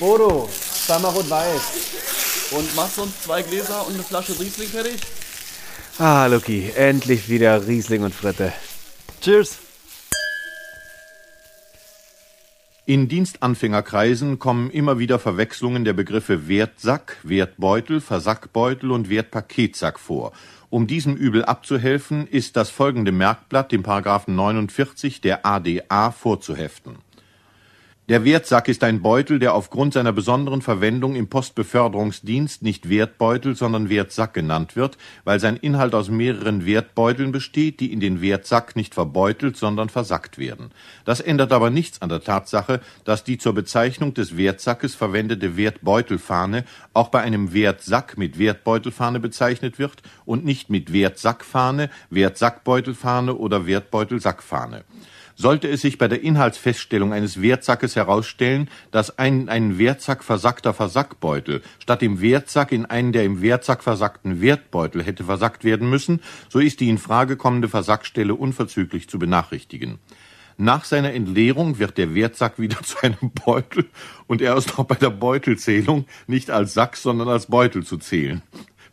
Bodo, zweimal rot-weiß. Und machst du uns zwei Gläser und eine Flasche Riesling fertig? Ah, Lucky, endlich wieder Riesling und Fritte. Cheers. In Dienstanfängerkreisen kommen immer wieder Verwechslungen der Begriffe Wertsack, Wertbeutel, Versackbeutel und Wertpaketsack vor. Um diesem Übel abzuhelfen, ist das folgende Merkblatt dem Paragraphen 49 der ADA vorzuheften. Der Wertsack ist ein Beutel, der aufgrund seiner besonderen Verwendung im Postbeförderungsdienst nicht Wertbeutel, sondern Wertsack genannt wird, weil sein Inhalt aus mehreren Wertbeuteln besteht, die in den Wertsack nicht verbeutelt, sondern versackt werden. Das ändert aber nichts an der Tatsache, dass die zur Bezeichnung des Wertsackes verwendete Wertbeutelfahne auch bei einem Wertsack mit Wertbeutelfahne bezeichnet wird und nicht mit Wertsackfahne, Wertsackbeutelfahne oder Wertbeutelsackfahne. Sollte es sich bei der Inhaltsfeststellung eines Wertsackes herausstellen, dass ein ein Wertsack versackter Versackbeutel statt dem Wertsack in einen der im Wertsack versackten Wertbeutel hätte versackt werden müssen, so ist die in Frage kommende Versackstelle unverzüglich zu benachrichtigen. Nach seiner Entleerung wird der Wertsack wieder zu einem Beutel und er ist auch bei der Beutelzählung nicht als Sack, sondern als Beutel zu zählen.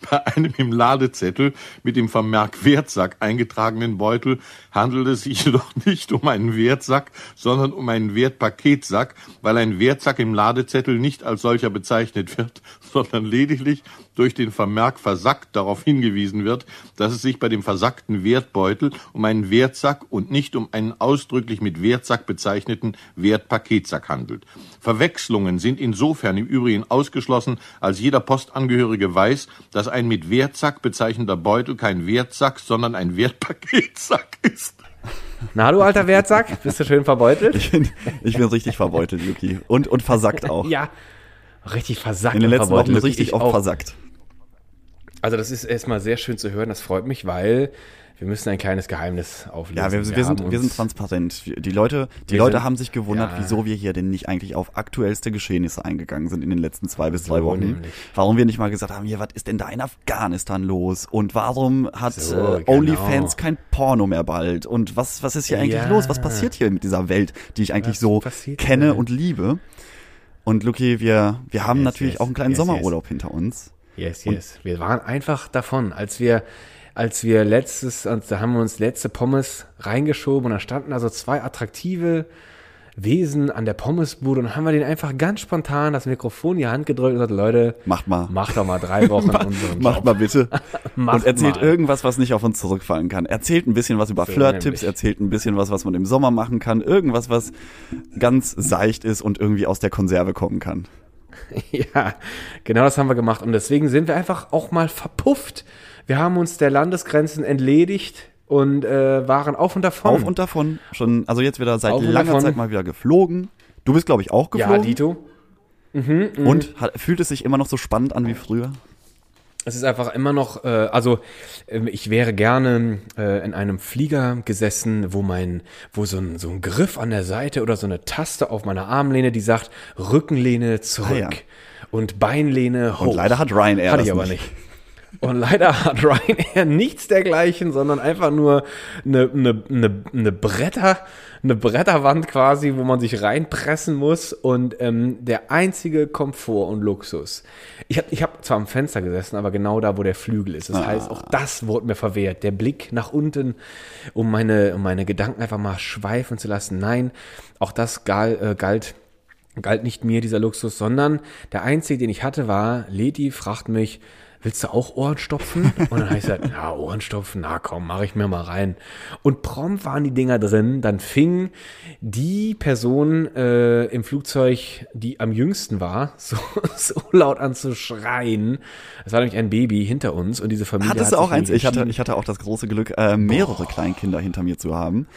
Bei einem im Ladezettel mit dem Vermerk Wertsack eingetragenen Beutel handelt es sich jedoch nicht um einen Wertsack, sondern um einen Wertpaketsack, weil ein Wertsack im Ladezettel nicht als solcher bezeichnet wird, sondern lediglich durch den Vermerk versackt darauf hingewiesen wird, dass es sich bei dem versackten Wertbeutel um einen Wertsack und nicht um einen ausdrücklich mit Wertsack bezeichneten Wertpaketsack handelt. Verwechslungen sind insofern im Übrigen ausgeschlossen, als jeder Postangehörige weiß, dass ein mit Wertsack bezeichneter Beutel kein Wertsack, sondern ein Wertpaketsack ist. Na, du alter Wertsack, bist du schön verbeutelt? Ich bin, ich bin richtig verbeutelt, Luki. Und, und versackt auch. ja, richtig versackt. In den letzten Wochen verbeutelt. richtig Ich oft auch. versackt. Also das ist erstmal sehr schön zu hören, das freut mich, weil wir müssen ein kleines Geheimnis auflösen. Ja, wir, wir, sind, haben wir sind transparent. Die Leute, die Wir Leute sind- haben sich gewundert, ja. wieso wir hier denn nicht eigentlich auf aktuellste Geschehnisse eingegangen sind in den letzten zwei bis drei So Wochen. nämlich. Warum wir nicht mal gesagt haben, hier, was ist denn da in Afghanistan los? Und warum hat So, äh, genau. OnlyFans kein Porno mehr bald? Und was, was ist hier eigentlich Ja. los? Was passiert hier mit dieser Welt, die ich eigentlich Was so kenne hier? und liebe? Und Luki, wir, wir haben Yes, natürlich yes, auch einen kleinen yes. Sommerurlaub hinter uns. Yes, yes. Wir waren einfach davon, als wir, als wir letztes, da haben wir uns letzte Pommes reingeschoben und da standen also zwei attraktive Wesen an der Pommesbude und haben wir denen einfach ganz spontan das Mikrofon in die Hand gedrückt und gesagt, Leute, Macht mal. macht doch mal drei Wochen unseren Macht Job. mal bitte. Macht und erzählt mal. irgendwas, was nicht auf uns zurückfallen kann. Erzählt ein bisschen was über So Flirt-Tipps, erzählt ein bisschen was, was man im Sommer machen kann. Irgendwas, was ganz seicht ist und irgendwie aus der Konserve kommen kann. Ja, genau das haben wir gemacht. Und deswegen sind wir einfach auch mal verpufft. Wir haben uns der Landesgrenzen entledigt und äh, waren auf und davon. Auf und davon. Schon, also jetzt wieder seit Auf langer. Zeit mal wieder geflogen. Du bist, glaube ich, auch ja, geflogen. Dito. und hat, fühlt es sich immer noch so spannend an wie früher? Es ist einfach immer noch, äh, also ähm, ich wäre gerne äh, in einem Flieger gesessen, wo mein, wo so ein, so ein Griff an der Seite oder so eine Taste auf meiner Armlehne, die sagt Rückenlehne zurück Ah, ja. und Beinlehne hoch. Und leider hat Ryanair Hatte das ich aber nicht. nicht. Und leider hat Ryanair nichts dergleichen, sondern einfach nur eine, eine, eine, eine Bretter, eine Bretterwand quasi, wo man sich reinpressen muss. Und ähm, der einzige Komfort und Luxus. Ich habe ich hab zwar am Fenster gesessen, aber genau da, wo der Flügel ist. Das heißt, auch das wurde mir verwehrt. Der Blick nach unten, um meine, um meine Gedanken einfach mal schweifen zu lassen. Nein, auch das gal, äh, galt galt nicht mir dieser Luxus, sondern der einzige, den ich hatte, war, Leti fragt mich, willst du auch Ohrenstopfen? Und dann habe ich gesagt, ja, Ohrenstopfen, na komm, mache ich mir mal rein. Und prompt waren die Dinger drin, dann fing die Person äh, im Flugzeug, die am jüngsten war, so, so laut an zu schreien. Es war nämlich ein Baby hinter uns und diese Familie Hattest hat du auch eins? Ich hatte, ich hatte auch das große Glück, äh, mehrere Kleinkinder hinter mir zu haben.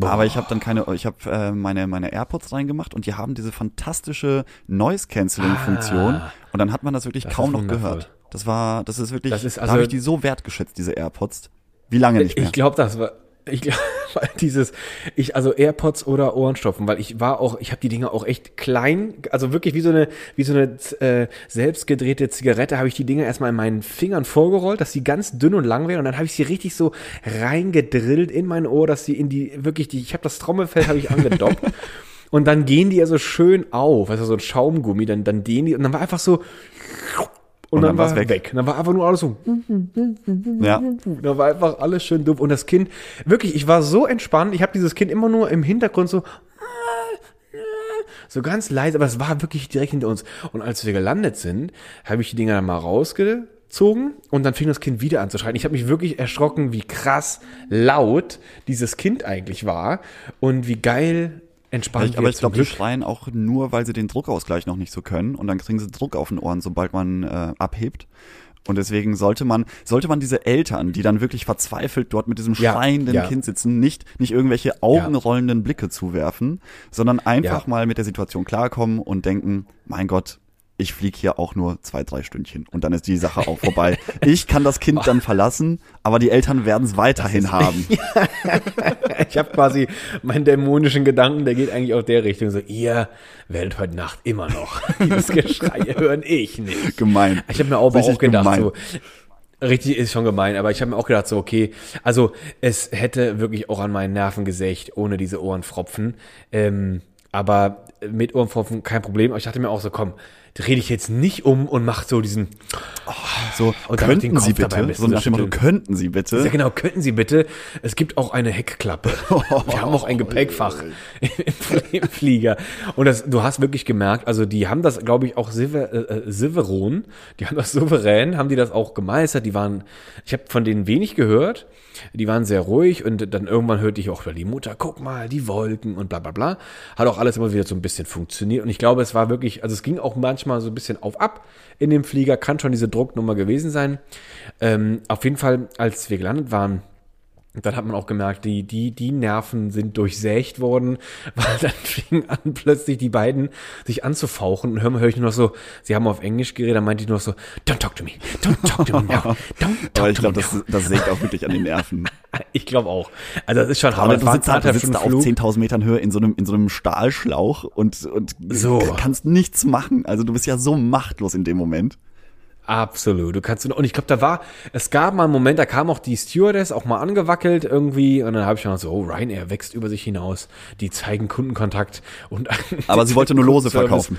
Aber ich habe dann keine, ich habe äh, meine meine AirPods reingemacht und die haben diese fantastische Noise Cancelling Funktion und dann hat man das wirklich Ah. Das kaum noch wundervoll. gehört. Das war, das ist wirklich, Das ist da also- habe ich die so wertgeschätzt, diese AirPods. Wie lange nicht mehr? Ich glaube, das war. Ich glaube, weil dieses, ich, also AirPods oder Ohrenstopfen, weil ich war auch, ich habe die Dinger auch echt klein, also wirklich wie so eine, wie so eine äh, selbstgedrehte Zigarette, habe ich die Dinger erstmal in meinen Fingern vorgerollt, dass sie ganz dünn und lang wären und dann habe ich sie richtig so reingedrillt in mein Ohr, dass sie in die, wirklich die, ich habe das Trommelfell habe ich angedoppt Und dann gehen die ja so schön auf, also so ein Schaumgummi, dann, dann gehen die und dann war einfach so und, dann, dann war war's weg. weg. Und dann war einfach nur alles so, Ja. da war einfach alles schön dumpf. Und das Kind, wirklich, ich war so entspannt, ich habe dieses Kind immer nur im Hintergrund so, so ganz leise, aber es war wirklich direkt hinter uns. Und als wir gelandet sind, habe ich die Dinger dann mal rausgezogen und dann fing das Kind wieder an zu schreien. Ich habe mich wirklich erschrocken, wie krass laut dieses Kind eigentlich war und wie geil entspannt Ich, aber ich glaube, die schreien auch nur, weil sie den Druckausgleich noch nicht so können und dann kriegen sie Druck auf den Ohren, sobald man äh, abhebt. Und deswegen sollte man, sollte man diese Eltern, die dann wirklich verzweifelt dort mit diesem Ja, schreienden ja. Kind sitzen, nicht, nicht irgendwelche augenrollenden Blicke zuwerfen, sondern einfach Ja. mal mit der Situation klarkommen und denken, mein Gott, ich fliege hier auch nur zwei, drei Stündchen und dann ist die Sache auch vorbei. Ich kann das Kind dann verlassen, aber die Eltern werden es weiterhin haben. Ich habe quasi meinen dämonischen Gedanken, der geht eigentlich auf der Richtung. So, ihr werdet heute Nacht immer noch dieses Geschrei hören, ich nicht. Gemein. Ich habe mir auch, aber Richtig auch gedacht, gemein. so, richtig ist schon gemein, aber ich habe mir auch gedacht, so, okay, also es hätte wirklich auch an meinen Nerven gesächt, ohne diese Ohrenfropfen. Ähm, aber mit Ohrenfropfen kein Problem. Aber ich dachte mir auch so, komm, rede ich jetzt nicht um und mach so diesen, So, Und könnten Sie Kopf dabei ein bitte, bisschen so nach dem Motto, könnten Sie bitte. Ja, genau, könnten Sie bitte. Es gibt auch eine Heckklappe. Wir haben auch ein Gepäckfach im, im Flieger. Und das, du hast wirklich gemerkt, also die haben das, glaube ich, auch Silver, äh, äh, Silveron, die haben das souverän, haben die das auch gemeistert. Die waren, ich habe von denen wenig gehört. Die waren sehr ruhig und dann irgendwann hörte ich auch über die Mutter, guck mal, die Wolken und bla bla bla. Hat auch alles immer wieder so ein bisschen funktioniert. Und ich glaube, es war wirklich, also es ging auch manchmal so ein bisschen auf ab in dem Flieger, kann schon diese Drucknummer gewesen sein. Ähm, auf jeden Fall, als wir gelandet waren, dann hat man auch gemerkt, die, die, die Nerven sind durchsägt worden, weil dann fingen an, plötzlich die beiden sich anzufauchen und hören höre ich nur noch so, sie haben auf Englisch geredet, dann meinte ich nur noch so, don't talk to me, don't talk to me now, don't talk Aber ich to glaube, das, das sägt auch wirklich an den Nerven. Ich glaube auch. Also das ist schon hart. du sitzt, du sitzt da auf Flug. 10.000 Metern Höhe in so einem, in so einem Stahlschlauch und, und So. kannst nichts machen. Also du bist ja so machtlos in dem Moment. Absolut. Du kannst und ich glaube, da war, es gab mal einen Moment, da kam auch die Stewardess auch mal angewackelt irgendwie und dann habe ich schon so, oh, Ryanair wächst über sich hinaus. Die zeigen Kundenkontakt und Aber sie wollte nur Lose Kundenservice.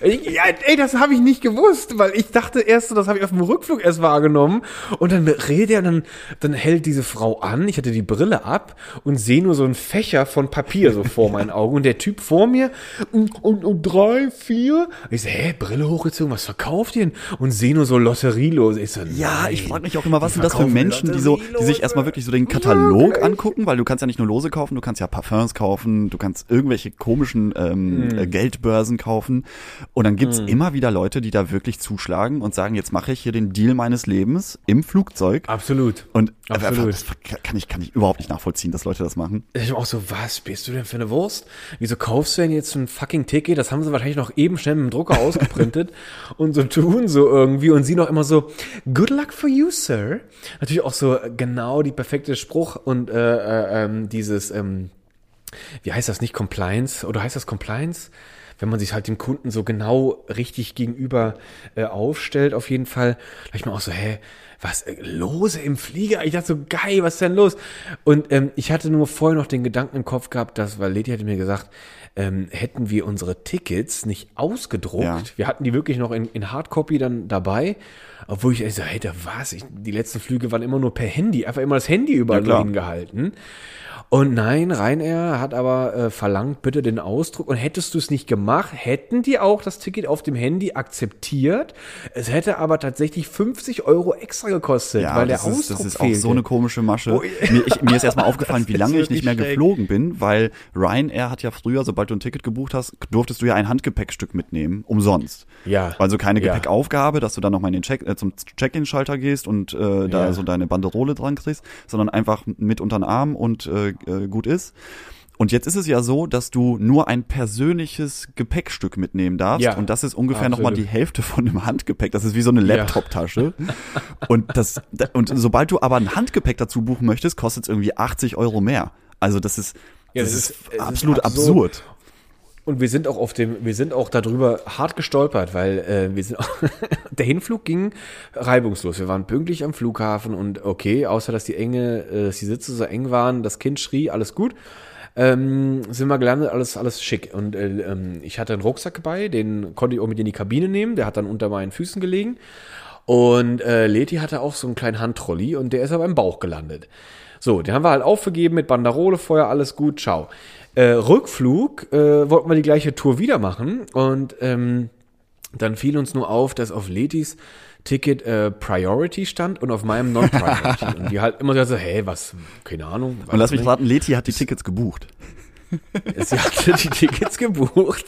Verkaufen. Ja, ey, das habe ich nicht gewusst, weil ich dachte erst, so, das habe ich auf dem Rückflug erst wahrgenommen. Und dann redet er und dann, dann hält diese Frau an, ich hatte die Brille ab und sehe nur so einen Fächer von Papier so vor meinen Augen. Und der Typ vor mir, und, und, und drei, vier. Ich so, hä, Brille hochgezogen, was verkauft ihr denn? Und sehe nur so Lotterielose. Ich so, Ja, ich frage mich auch immer, was sind das für Menschen, die so, die sich erstmal wirklich so den Katalog angucken, weil du kannst ja nicht nur Lose kaufen, du kannst ja Parfums kaufen, du kannst irgendwelche komischen ähm, Hm. Geldbörsen kaufen. Und dann gibt's immer wieder Leute, die da wirklich zuschlagen und sagen, jetzt mache ich hier den Deal meines Lebens im Flugzeug. Absolut. Und Absolut. das kann ich, kann ich überhaupt nicht nachvollziehen, dass Leute das machen. Ich war auch so, was bist du denn für eine Wurst? Wieso kaufst du denn jetzt ein fucking Ticket? Das haben sie wahrscheinlich noch eben schnell mit dem Drucker ausgeprintet und so tun so irgendwie und sie noch immer so, good luck for you, sir. Natürlich auch so genau die perfekte Spruch und äh, äh, ähm, dieses, ähm, wie heißt das nicht, Compliance? Oder heißt das Compliance? Wenn man sich halt dem Kunden so genau richtig gegenüber äh, aufstellt, auf jeden Fall. Da ich mir auch so, hä, was, äh, Lose im Flieger? Ich dachte so, geil, was ist denn los? Und ähm, ich hatte nur vorher noch den Gedanken im Kopf gehabt, dass, weil Lady hatte mir gesagt, ähm, hätten wir unsere Tickets nicht ausgedruckt, Ja. wir hatten die wirklich noch in, in Hardcopy dann dabei, obwohl ich so, hey, da was? Ich, die letzten Flüge waren immer nur per Handy, einfach immer das Handy überall Ja, hingehalten. Und nein, Ryanair hat aber äh, verlangt, bitte den Ausdruck. Und hättest du es nicht gemacht, hätten die auch das Ticket auf dem Handy akzeptiert. Es hätte aber tatsächlich 50 Euro extra gekostet, Ja, weil der ist, Ausdruck das ist auch fehlte. so eine komische Masche. Oh, mir, ich, mir ist erstmal aufgefallen, wie lange ich nicht mehr schräg. geflogen bin, weil Ryanair hat ja früher, sobald du ein Ticket gebucht hast, durftest du ja ein Handgepäckstück mitnehmen, umsonst. Ja. Also keine. Gepäckaufgabe, dass du dann nochmal in den Check, äh, zum Check-in-Schalter gehst und äh, da so deine Banderole dran kriegst, sondern einfach mit unter den Arm und äh, äh, gut ist. Und jetzt ist es ja so, dass du nur ein persönliches Gepäckstück mitnehmen darfst. Ja, und das ist ungefähr absolut. nochmal die Hälfte von dem Handgepäck. Das ist wie so eine Laptop-Tasche. und, das, und sobald du aber ein Handgepäck dazu buchen möchtest, kostet es irgendwie 80 Euro mehr. Also das ist, Ja, das das ist, ist absolut absurd. absurd. Und wir sind auch auf dem, wir sind auch darüber hart gestolpert, weil äh, wir sind auch, der Hinflug ging reibungslos. Wir waren pünktlich am Flughafen und okay, außer dass die enge, äh, dass die Sitze so eng waren, das Kind schrie, alles gut. ähm, sind wir gelandet, alles, alles schick. Und äh, ähm, ich hatte einen Rucksack bei, den konnte ich auch mit in die Kabine nehmen, der hat dann unter meinen Füßen gelegen. Und äh, Leti hatte auch so einen kleinen Handtrolli und der ist aber im Bauch gelandet. So, den haben wir halt aufgegeben mit Banderole, Feuer, alles gut, ciao. Äh, Rückflug äh, wollten wir die gleiche Tour wieder machen und ähm, dann fiel uns nur auf, dass auf Letis Ticket äh, Priority stand und auf meinem Non-Priority. und die halt immer so, hey, was, keine Ahnung. Und lass mich raten, Leti hat die Tickets gebucht. Sie hatte die Tickets gebucht.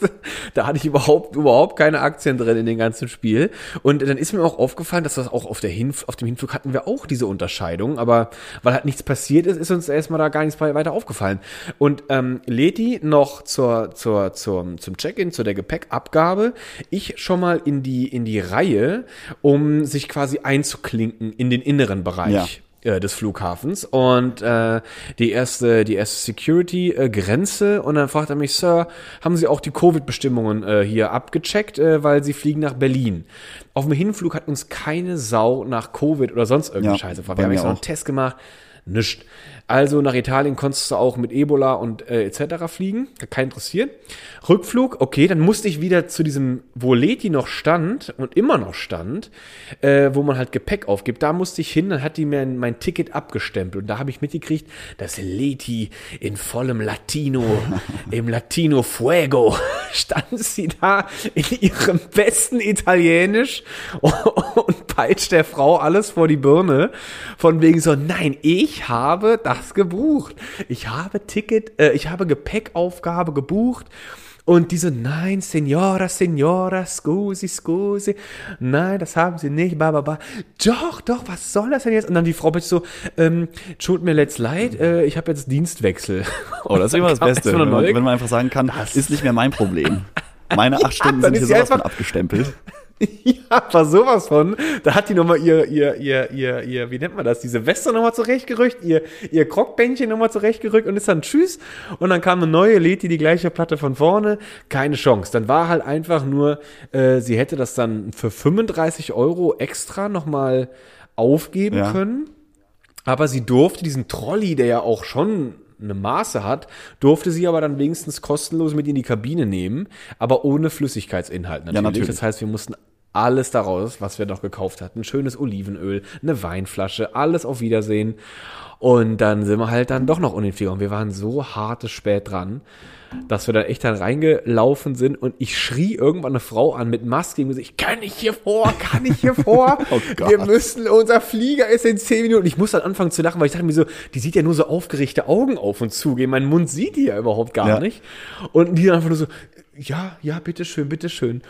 Da hatte ich überhaupt, überhaupt keine Aktien drin in dem ganzen Spiel. Und dann ist mir auch aufgefallen, dass das auch auf, der Hinf auf dem Hinflug hatten wir auch diese Unterscheidung. Aber weil halt nichts passiert ist, ist uns erstmal da gar nichts weiter aufgefallen. Und ähm, Leti noch zur, zur, zur, zum Check-in, zu der Gepäckabgabe, ich schon mal in die, in die Reihe, um sich quasi einzuklinken in den inneren Bereich. Ja äh, des Flughafens. Und äh, die erste die erste Security äh, Grenze. Und dann fragt er mich Sir haben Sie auch die Covid Bestimmungen äh, hier abgecheckt äh, weil Sie fliegen nach Berlin? Auf dem Hinflug hat uns keine Sau nach Covid oder sonst irgendeine Ja, Scheiße gefragt wir haben jetzt noch einen. Test gemacht Nischt. Also nach Italien konntest du auch mit Ebola und äh, etc. fliegen. Keinen interessiert. Rückflug, okay, dann musste ich wieder zu diesem, wo Leti noch stand und immer noch stand, äh, wo man halt Gepäck aufgibt. Da musste ich hin, dann hat die mir mein, mein Ticket abgestempelt. Und da habe ich mitgekriegt, dass Leti in vollem Latino, im Latino Fuego, stand sie da in ihrem besten Italienisch und peitscht der Frau alles vor die Birne. Von wegen so, nein, ich habe das gebucht. Ich habe Ticket, äh, ich habe Gepäckaufgabe gebucht. Und diese, nein, Signora, Signora, scusi, scusi. Nein, das haben sie nicht, ba, ba, ba. Doch, doch, was soll das denn jetzt? Und dann die Frau bitte so, ähm, tut mir let's leid, äh, ich habe jetzt Dienstwechsel. Oh, das ist immer das Beste, wenn man, wenn man einfach sagen kann, ist nicht mehr mein Problem. Meine acht Stunden dann sind hier sowas von abgestempelt. Ja, war sowas von. Da hat die nochmal ihr, ihr, ihr, ihr, ihr, wie nennt man das, diese Weste nochmal zurechtgerückt, ihr, ihr Krockbändchen nochmal zurechtgerückt und ist dann tschüss. Und dann kam eine neue, lädt die die gleiche Platte von vorne. Keine Chance. Dann war halt einfach nur, äh, sie hätte das dann für 35 Euro extra nochmal aufgeben Ja. können. Aber sie durfte diesen Trolley, der ja auch schon eine Maße hat, durfte sie aber dann wenigstens kostenlos mit in die Kabine nehmen, aber ohne Flüssigkeitsinhalt natürlich. natürlich. Das heißt, wir mussten alles daraus, was wir noch gekauft hatten, schönes Olivenöl, eine Weinflasche, alles auf Wiedersehen. Und dann sind wir halt dann doch noch unentfähig. Und wir waren so harte spät dran, dass wir dann echt dann reingelaufen sind und ich schrie irgendwann eine Frau an mit Maske im Gesicht, kann ich hier vor, kann ich hier vor? Oh Gott. wir müssen, unser Flieger ist in zehn Minuten. Ich muss dann anfangen zu lachen, weil ich dachte mir so, die sieht ja nur so aufgerichte Augen auf und zugehen. Mein Mund sieht die ja überhaupt gar Ja. nicht. Und die dann einfach nur so, ja, ja, bitteschön, bitteschön.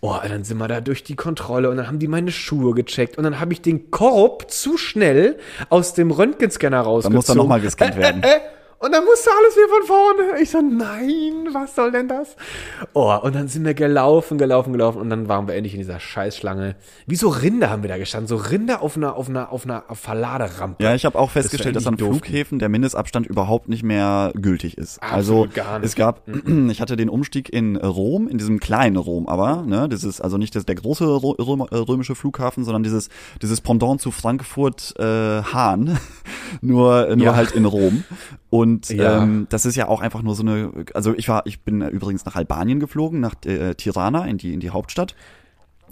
Oh, dann sind wir da durch die Kontrolle und dann haben die meine Schuhe gecheckt und dann habe ich den Korb zu schnell aus dem Röntgenscanner Dann rausgezogen. muss er nochmal gescannt werden. Äh, und dann musste alles wieder von vorne. Ich so, nein, was soll denn das? Oh, und dann sind wir gelaufen, gelaufen, gelaufen und dann waren wir endlich in dieser Scheißschlange. Wie so Rinder haben wir da gestanden, so Rinder auf einer, auf einer, auf einer Verladerampe. Ja, ich habe auch festgestellt, wir dass an durften. Flughäfen der Mindestabstand überhaupt nicht mehr gültig ist. also Absolut gar nicht. es gab, ich hatte den Umstieg in Rom, in diesem kleinen Rom, aber ne, das ist also nicht das, der große Ro- Röm, äh, römische Flughafen, sondern dieses dieses Pendant zu Frankfurt äh, Hahn, nur nur Ja. halt in Rom. Und Ja. ähm, das ist ja auch einfach nur so eine, also ich war, ich bin übrigens nach Albanien geflogen, nach äh, Tirana in die in die Hauptstadt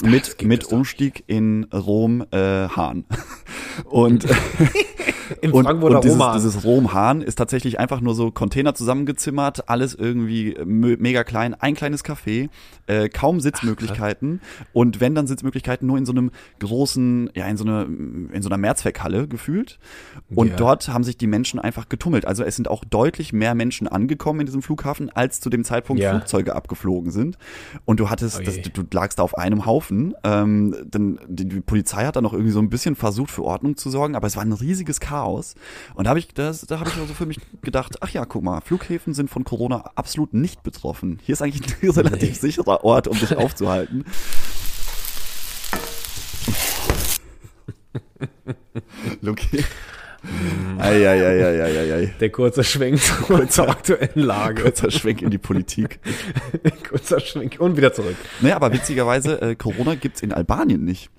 mit mit Umstieg in Rom äh, Hahn. Und Im und, Frankfurter und dieses, Roman. dieses Rom-Hahn ist tatsächlich einfach nur so Container zusammengezimmert, alles irgendwie mö- mega klein, ein kleines Café, äh, kaum Sitzmöglichkeiten und wenn dann Sitzmöglichkeiten nur in so einem großen, ja in so einer in so einer Mehrzweckhalle gefühlt und Ja. dort haben sich die Menschen einfach getummelt. Also es sind auch deutlich mehr Menschen angekommen in diesem Flughafen, als zu dem Zeitpunkt Ja. Flugzeuge abgeflogen sind und du hattest, Oh das, du lagst da auf einem Haufen, ähm, dann die, die Polizei hat dann noch irgendwie so ein bisschen versucht für Ordnung zu sorgen, aber es war ein riesiges Chaos. Und da habe ich, das, da habe ich also für mich gedacht, ach ja, guck mal, Flughäfen sind von Corona absolut nicht betroffen. Hier ist eigentlich ein relativ sicherer Ort, um sich aufzuhalten. Luki. Eieieiei. Der kurze Schwenk zur, zur aktuellen Lage. Kurzer Schwenk in die Politik. kurzer Schwenk und wieder zurück. Naja, aber witzigerweise, äh, Corona gibt's in Albanien nicht.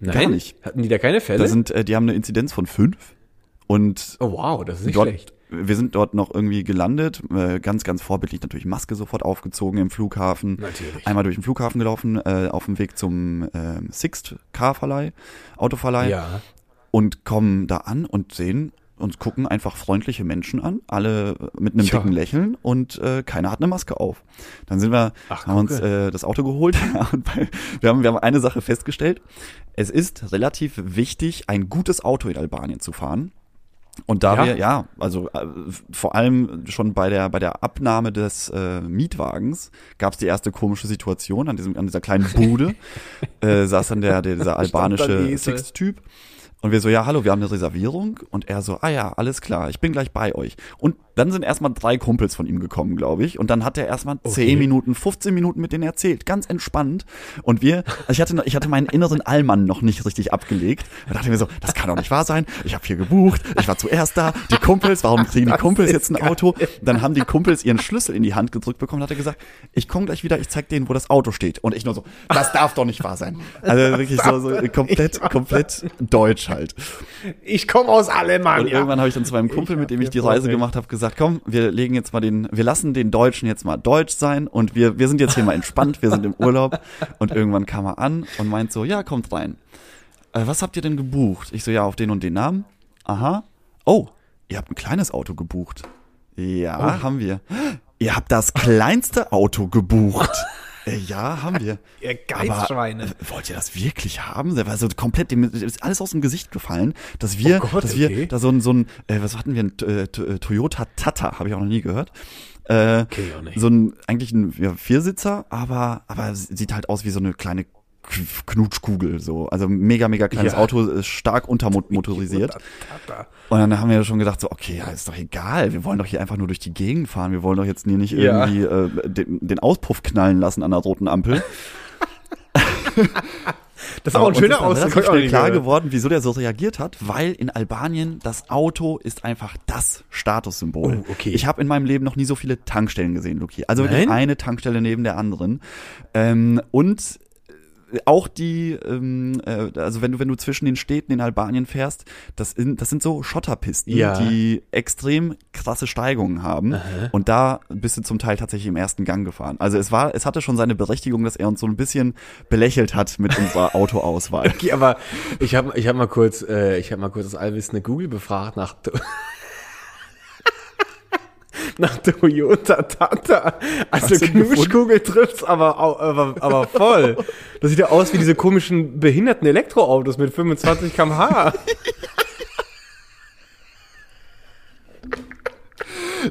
Nein, nicht. Hatten die da keine Fälle? Da sind, äh, die haben eine Inzidenz von fünf und oh wow, das ist nicht dort, schlecht. wir sind dort noch irgendwie gelandet, äh, ganz, ganz vorbildlich natürlich Maske sofort aufgezogen im Flughafen. Natürlich. Einmal durch den Flughafen gelaufen, äh, auf dem Weg zum äh, Sixt Car-Verleih, Autoverleih Ja. und kommen da an und sehen und gucken einfach freundliche Menschen an, alle mit einem Ja. dicken Lächeln und äh, keiner hat eine Maske auf. Dann sind wir, Ach, haben uns äh, das Auto geholt und bei, wir, haben, wir haben eine Sache festgestellt. Es ist relativ wichtig, ein gutes Auto in Albanien zu fahren. Und da Ja? wir, ja, also äh, vor allem schon bei der bei der Abnahme des äh, Mietwagens gab es die erste komische Situation an diesem an dieser kleinen Bude äh, saß dann der, der dieser albanische Esel. Und wir so ja hallo wir haben eine Reservierung. Und er so ah ja alles klar ich bin gleich bei euch. Und dann sind erstmal drei Kumpels von ihm gekommen glaube ich. Und dann hat er erstmal Okay. 10 Minuten 15 Minuten mit denen erzählt. Ganz entspannt. Und wir also ich hatte noch, ich hatte meinen inneren Allmann noch nicht richtig abgelegt. Da dachte ich mir so das kann doch nicht wahr sein. Ich habe hier gebucht. Ich war zuerst da. Die Kumpels warum kriegen die Kumpels jetzt ein Auto? Dann haben die Kumpels ihren Schlüssel in die Hand gedrückt bekommen. Hat er gesagt ich komme gleich wieder ich zeig denen wo das Auto steht. Und ich nur so das darf doch nicht wahr sein. Also wirklich so, so komplett komplett deutsch halt Ich komme aus Alemannia. und irgendwann habe ich dann zu meinem Kumpel, Ich mit dem ich die Reise gemacht habe, gesagt, komm, wir legen jetzt mal den, wir lassen den Deutschen jetzt mal deutsch sein und wir, wir sind jetzt hier mal entspannt, wir sind im Urlaub. Und irgendwann kam er an und meint so, ja, kommt rein. Äh, was habt ihr denn gebucht? Ich so, ja, auf den und den Namen. Aha. Oh, ihr habt ein kleines Auto gebucht. Ja, haben wir. Ihr habt das kleinste Auto gebucht. Äh, ja, haben wir. Ihr Geizschweine. Aber, äh, wollt ihr das wirklich haben? Der war so komplett, dem ist alles aus dem Gesicht gefallen, dass wir, Oh Gott, dass wir okay. da so ein, so ein, äh, was hatten wir, ein äh, äh, Toyota Tata, habe ich auch noch nie gehört. Äh, nicht. so ein, eigentlich ein ja, Viersitzer, aber, aber sieht halt aus wie so eine kleine Knutschkugel, so. Also mega, mega kleines Ja. Auto, ist stark untermotorisiert. Und dann haben wir schon gedacht, so, okay, ja, ist doch egal. Wir wollen doch hier einfach nur durch die Gegend fahren. Wir wollen doch jetzt hier nicht Ja. irgendwie äh, den, den Auspuff knallen lassen an der roten Ampel. Das ist auch ein schöner ist Ausdruck. ich auch schnell klar geworden, wieso der so reagiert hat, weil in Albanien das Auto ist einfach das Statussymbol. Oh, okay. Ich habe in meinem Leben noch nie so viele Tankstellen gesehen, Luki. Also wirklich Nein? eine Tankstelle neben der anderen. Ähm, und auch die, ähm, äh, also wenn du wenn du zwischen den Städten in Albanien fährst, das, in, das sind so Schotterpisten, Ja. die extrem krasse Steigungen haben. Und da bist du zum Teil tatsächlich im ersten Gang gefahren. Also es war, es hatte schon seine Berechtigung, dass er uns so ein bisschen belächelt hat mit unserer Autoauswahl. Okay, aber ich habe ich hab mal kurz, äh, ich habe mal kurz das allwissende Google befragt nach nach Toyota Tata. Also Knutschkugel trifft's aber, aber, aber voll. Das sieht ja aus wie diese komischen behinderten Elektroautos mit 25 km/h.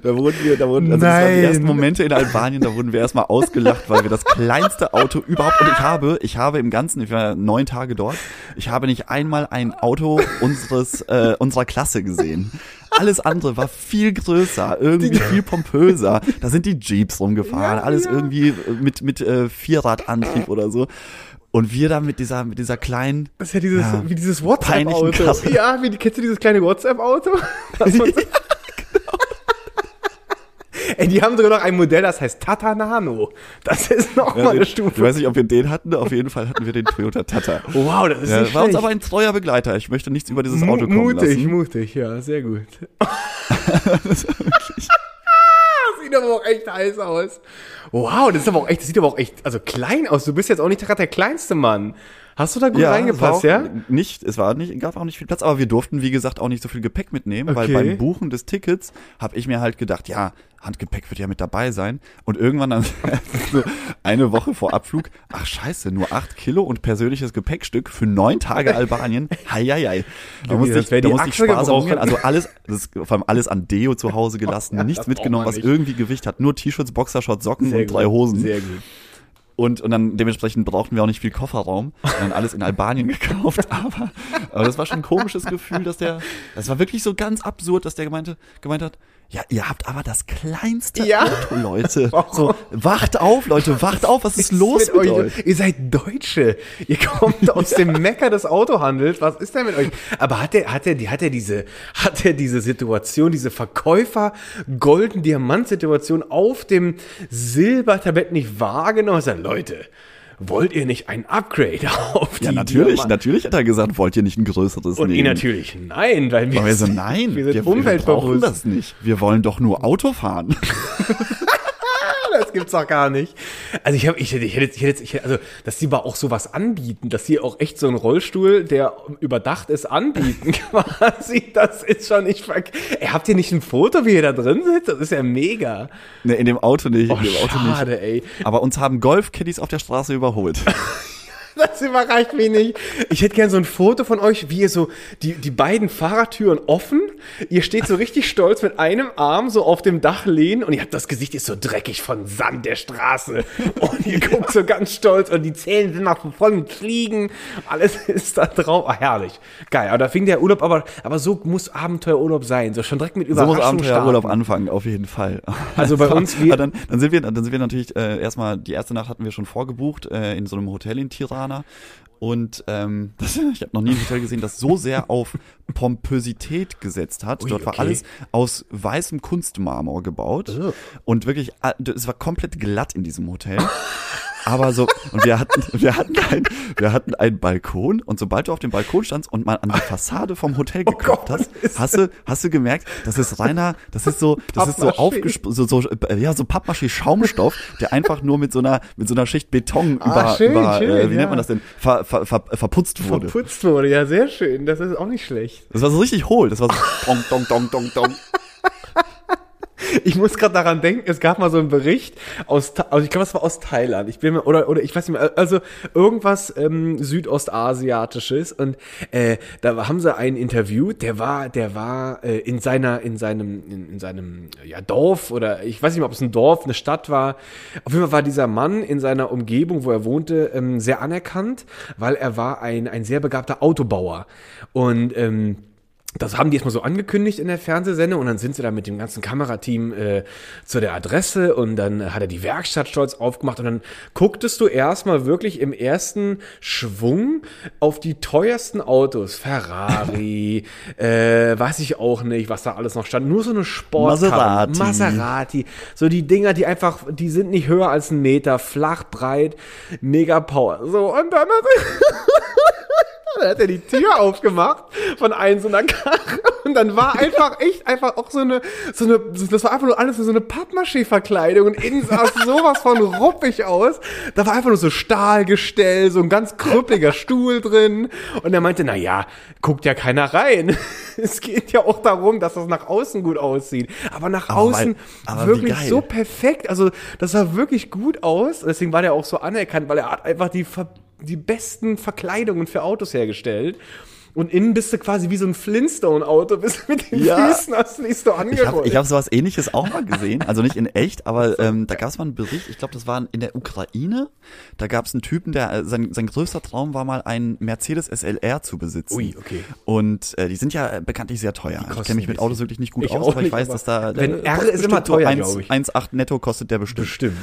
Da wurden wir, da wurden, also das waren die ersten Momente in Albanien, da wurden wir erstmal ausgelacht, weil wir das kleinste Auto überhaupt, und ich habe, ich habe im Ganzen, ich war neun Tage dort, ich habe nicht einmal ein Auto unseres, äh, unserer Klasse gesehen. Alles andere war viel größer, irgendwie viel pompöser. Da sind die Jeeps rumgefahren, Ja, alles ja. irgendwie mit, mit äh, Vierradantrieb oder so. Und wir da mit dieser, mit dieser kleinen, Das ist ja dieses, Ja. wie dieses WhatsApp-Auto. Ja, wie, kennst du dieses kleine WhatsApp-Auto? Ey, die haben sogar noch ein Modell, das heißt Tata Nano. Das ist noch mal eine ich Stufe. weiß nicht, ob wir den hatten, auf jeden Fall hatten wir den Toyota Tata. Wow, das ist Ja, nicht war uns schlecht. aber ein treuer Begleiter. Ich möchte nichts über dieses Auto kommen mutig, lassen. mutig, ja, sehr gut. das sieht aber auch echt heiß aus. Wow, das ist aber auch echt, das sieht aber auch echt, also klein aus. Du bist jetzt auch nicht gerade der kleinste Mann. Hast du da gut Ja, reingepasst, ja? Nicht, es war nicht, gab auch nicht viel Platz, aber wir durften, wie gesagt, auch nicht so viel Gepäck mitnehmen, weil Okay. beim Buchen des Tickets habe ich mir halt gedacht, ja, Handgepäck wird ja mit dabei sein. Und irgendwann dann eine Woche vor Abflug, ach scheiße, nur acht Kilo und persönliches Gepäckstück für neun Tage Albanien. Hei, hei, hei. Da musste ich, da die musste ich sparsam umgehen. Also alles, das vor allem alles an Deo zu Hause gelassen, nichts mitgenommen, was irgendwie Gewicht hat. Nur T-Shirts, Boxershorts, Socken Sehr und drei gut, Hosen. Sehr gut. Und, und dann dementsprechend brauchten wir auch nicht viel Kofferraum. Wir haben alles in Albanien gekauft. Aber, aber das war schon ein komisches Gefühl, dass der, das war wirklich so ganz absurd, dass der gemeinte, gemeint hat, ja, ihr habt aber das kleinste Ja. Auto, Leute. So, wacht auf, Leute, wacht auf, was ist los mit, euch? Ihr seid Deutsche. Ihr kommt aus dem Mecker des Autohandels. Was ist denn mit euch? Aber hat er, hat er, hat er diese, hat er diese Situation, diese Verkäufer Golden Diamant Situation auf dem Silbertablett nicht wahrgenommen? Leute, wollt ihr nicht ein Upgrade auf die Ja, natürlich, natürlich hat er gesagt, wollt ihr nicht ein größeres Und nehmen? ihr natürlich, nein, weil wir, wir so, sind- nein, wir sind wir, wir brauchen das nicht. Wir wollen doch nur Auto fahren. Das gibt's doch gar nicht. Also ich habe, ich hätte, ich hätte, ich hätte, ich hätte, also dass die aber auch sowas anbieten, dass die auch echt so einen Rollstuhl, der überdacht ist, anbieten quasi. Das ist schon nicht verk Ey, habt ihr nicht ein Foto, wie ihr da drin sitzt? Das ist ja mega. ne, in dem Auto nicht, Oh, in dem Auto nicht. schade, ey. Aber uns haben Golfkiddies auf der Straße überholt. Das überreicht mich nicht. Ich hätte gern so ein Foto von euch, wie ihr so die, die beiden Fahrertüren offen. Ihr steht so richtig stolz mit einem Arm so auf dem Dach lehnen und ihr habt das Gesicht ist so dreckig von Sand der Straße. Und ihr guckt so ganz stolz und die Zähne sind noch voll mit Fliegen. Alles ist da drauf. Ah, herrlich. Geil. Aber da fing der Urlaub, aber, aber so muss Abenteuerurlaub sein. So schon direkt mit So Überraschung muss Abenteuerurlaub anfangen, auf jeden Fall. Also bei uns, wir- dann, dann sind wir, dann sind wir natürlich äh, erstmal die erste Nacht hatten wir schon vorgebucht äh, in so einem Hotel in Tirana und ähm, das, ich habe noch nie ein Hotel gesehen, das so sehr auf Pompösität gesetzt hat. Ui, Dort war okay. alles aus weißem Kunstmarmor gebaut Oh. und wirklich, äh, es war komplett glatt in diesem Hotel. Aber so, und wir hatten, wir hatten ein, wir hatten einen Balkon und sobald du auf dem Balkon standst und mal an die Fassade vom Hotel geklopft Oh hast, hast du, hast du gemerkt, das ist reiner, das ist so, das ist so Pappmaché. aufgesp so, so, äh, ja, so Pappmaché Schaumstoff, der einfach nur mit so einer, mit so einer Schicht Beton Ah, über, schön, über, schön, äh, wie ja. nennt man das denn, ver, ver, ver, verputzt wurde. verputzt wurde. Ja, sehr schön. Das ist auch nicht schlecht. Das war so richtig hohl, das war so, dong, dong, dong, dong, dong. Ich muss gerade daran denken, es gab mal so einen Bericht aus, also ich glaube, es war aus Thailand. Ich bin mir, oder, oder ich weiß nicht mehr, also irgendwas ähm, Südostasiatisches und äh, da haben sie einen Interview, der war, der war äh, in seiner, in seinem, in, in seinem ja, Dorf oder ich weiß nicht mehr, ob es ein Dorf, eine Stadt war. Auf jeden Fall war dieser Mann in seiner Umgebung, wo er wohnte, ähm, sehr anerkannt, weil er war ein, ein sehr begabter Autobauer. Und ähm, das haben die erstmal so angekündigt in der Fernsehsendung und dann sind sie da mit dem ganzen Kamerateam äh, zu der Adresse und dann hat er die Werkstatt stolz aufgemacht und dann gucktest du erstmal wirklich im ersten Schwung auf die teuersten Autos. Ferrari, äh, weiß ich auch nicht, was da alles noch stand. Nur so eine Sportkarre. Maserati. Maserati. So die Dinger, die einfach, die sind nicht höher als ein Meter, flach, breit, mega Power. So, und dann dann hat er die Tür aufgemacht von einem so einer Karre und dann war einfach echt einfach auch so eine, so eine, das war einfach nur alles so eine Pappmaché-Verkleidung und innen sah es sowas von ruppig aus. Da war einfach nur so Stahlgestell, so ein ganz krüppliger Stuhl drin und er meinte, na ja, guckt ja keiner rein. Es geht ja auch darum, dass das nach außen gut aussieht. Aber nach Aber weil- außen aber wie wirklich so perfekt. Also das sah wirklich gut aus. Deswegen war der auch so anerkannt, weil er hat einfach die, ver die besten Verkleidungen für Autos hergestellt. Und innen bist du quasi wie so ein Flintstone-Auto, bist mit den Ja. Füßen hast du dich so Ich habe angerollt. ich hab sowas ähnliches auch mal gesehen, also nicht in echt, aber ähm, da gab es mal einen Bericht, ich glaube, das war in der Ukraine. Da gab es einen Typen, der äh, sein, sein größter Traum war mal ein Mercedes SLR zu besitzen. Ui, okay. Und äh, die sind ja äh, bekanntlich sehr teuer. Ich kosten kenne mich mit Autos wirklich nicht gut Ich aus, aber ich nicht, weiß, aber dass da wenn der R ist immer teuer, 1 glaub ich. 1,8 netto kostet der bestimmt. Bestimmt.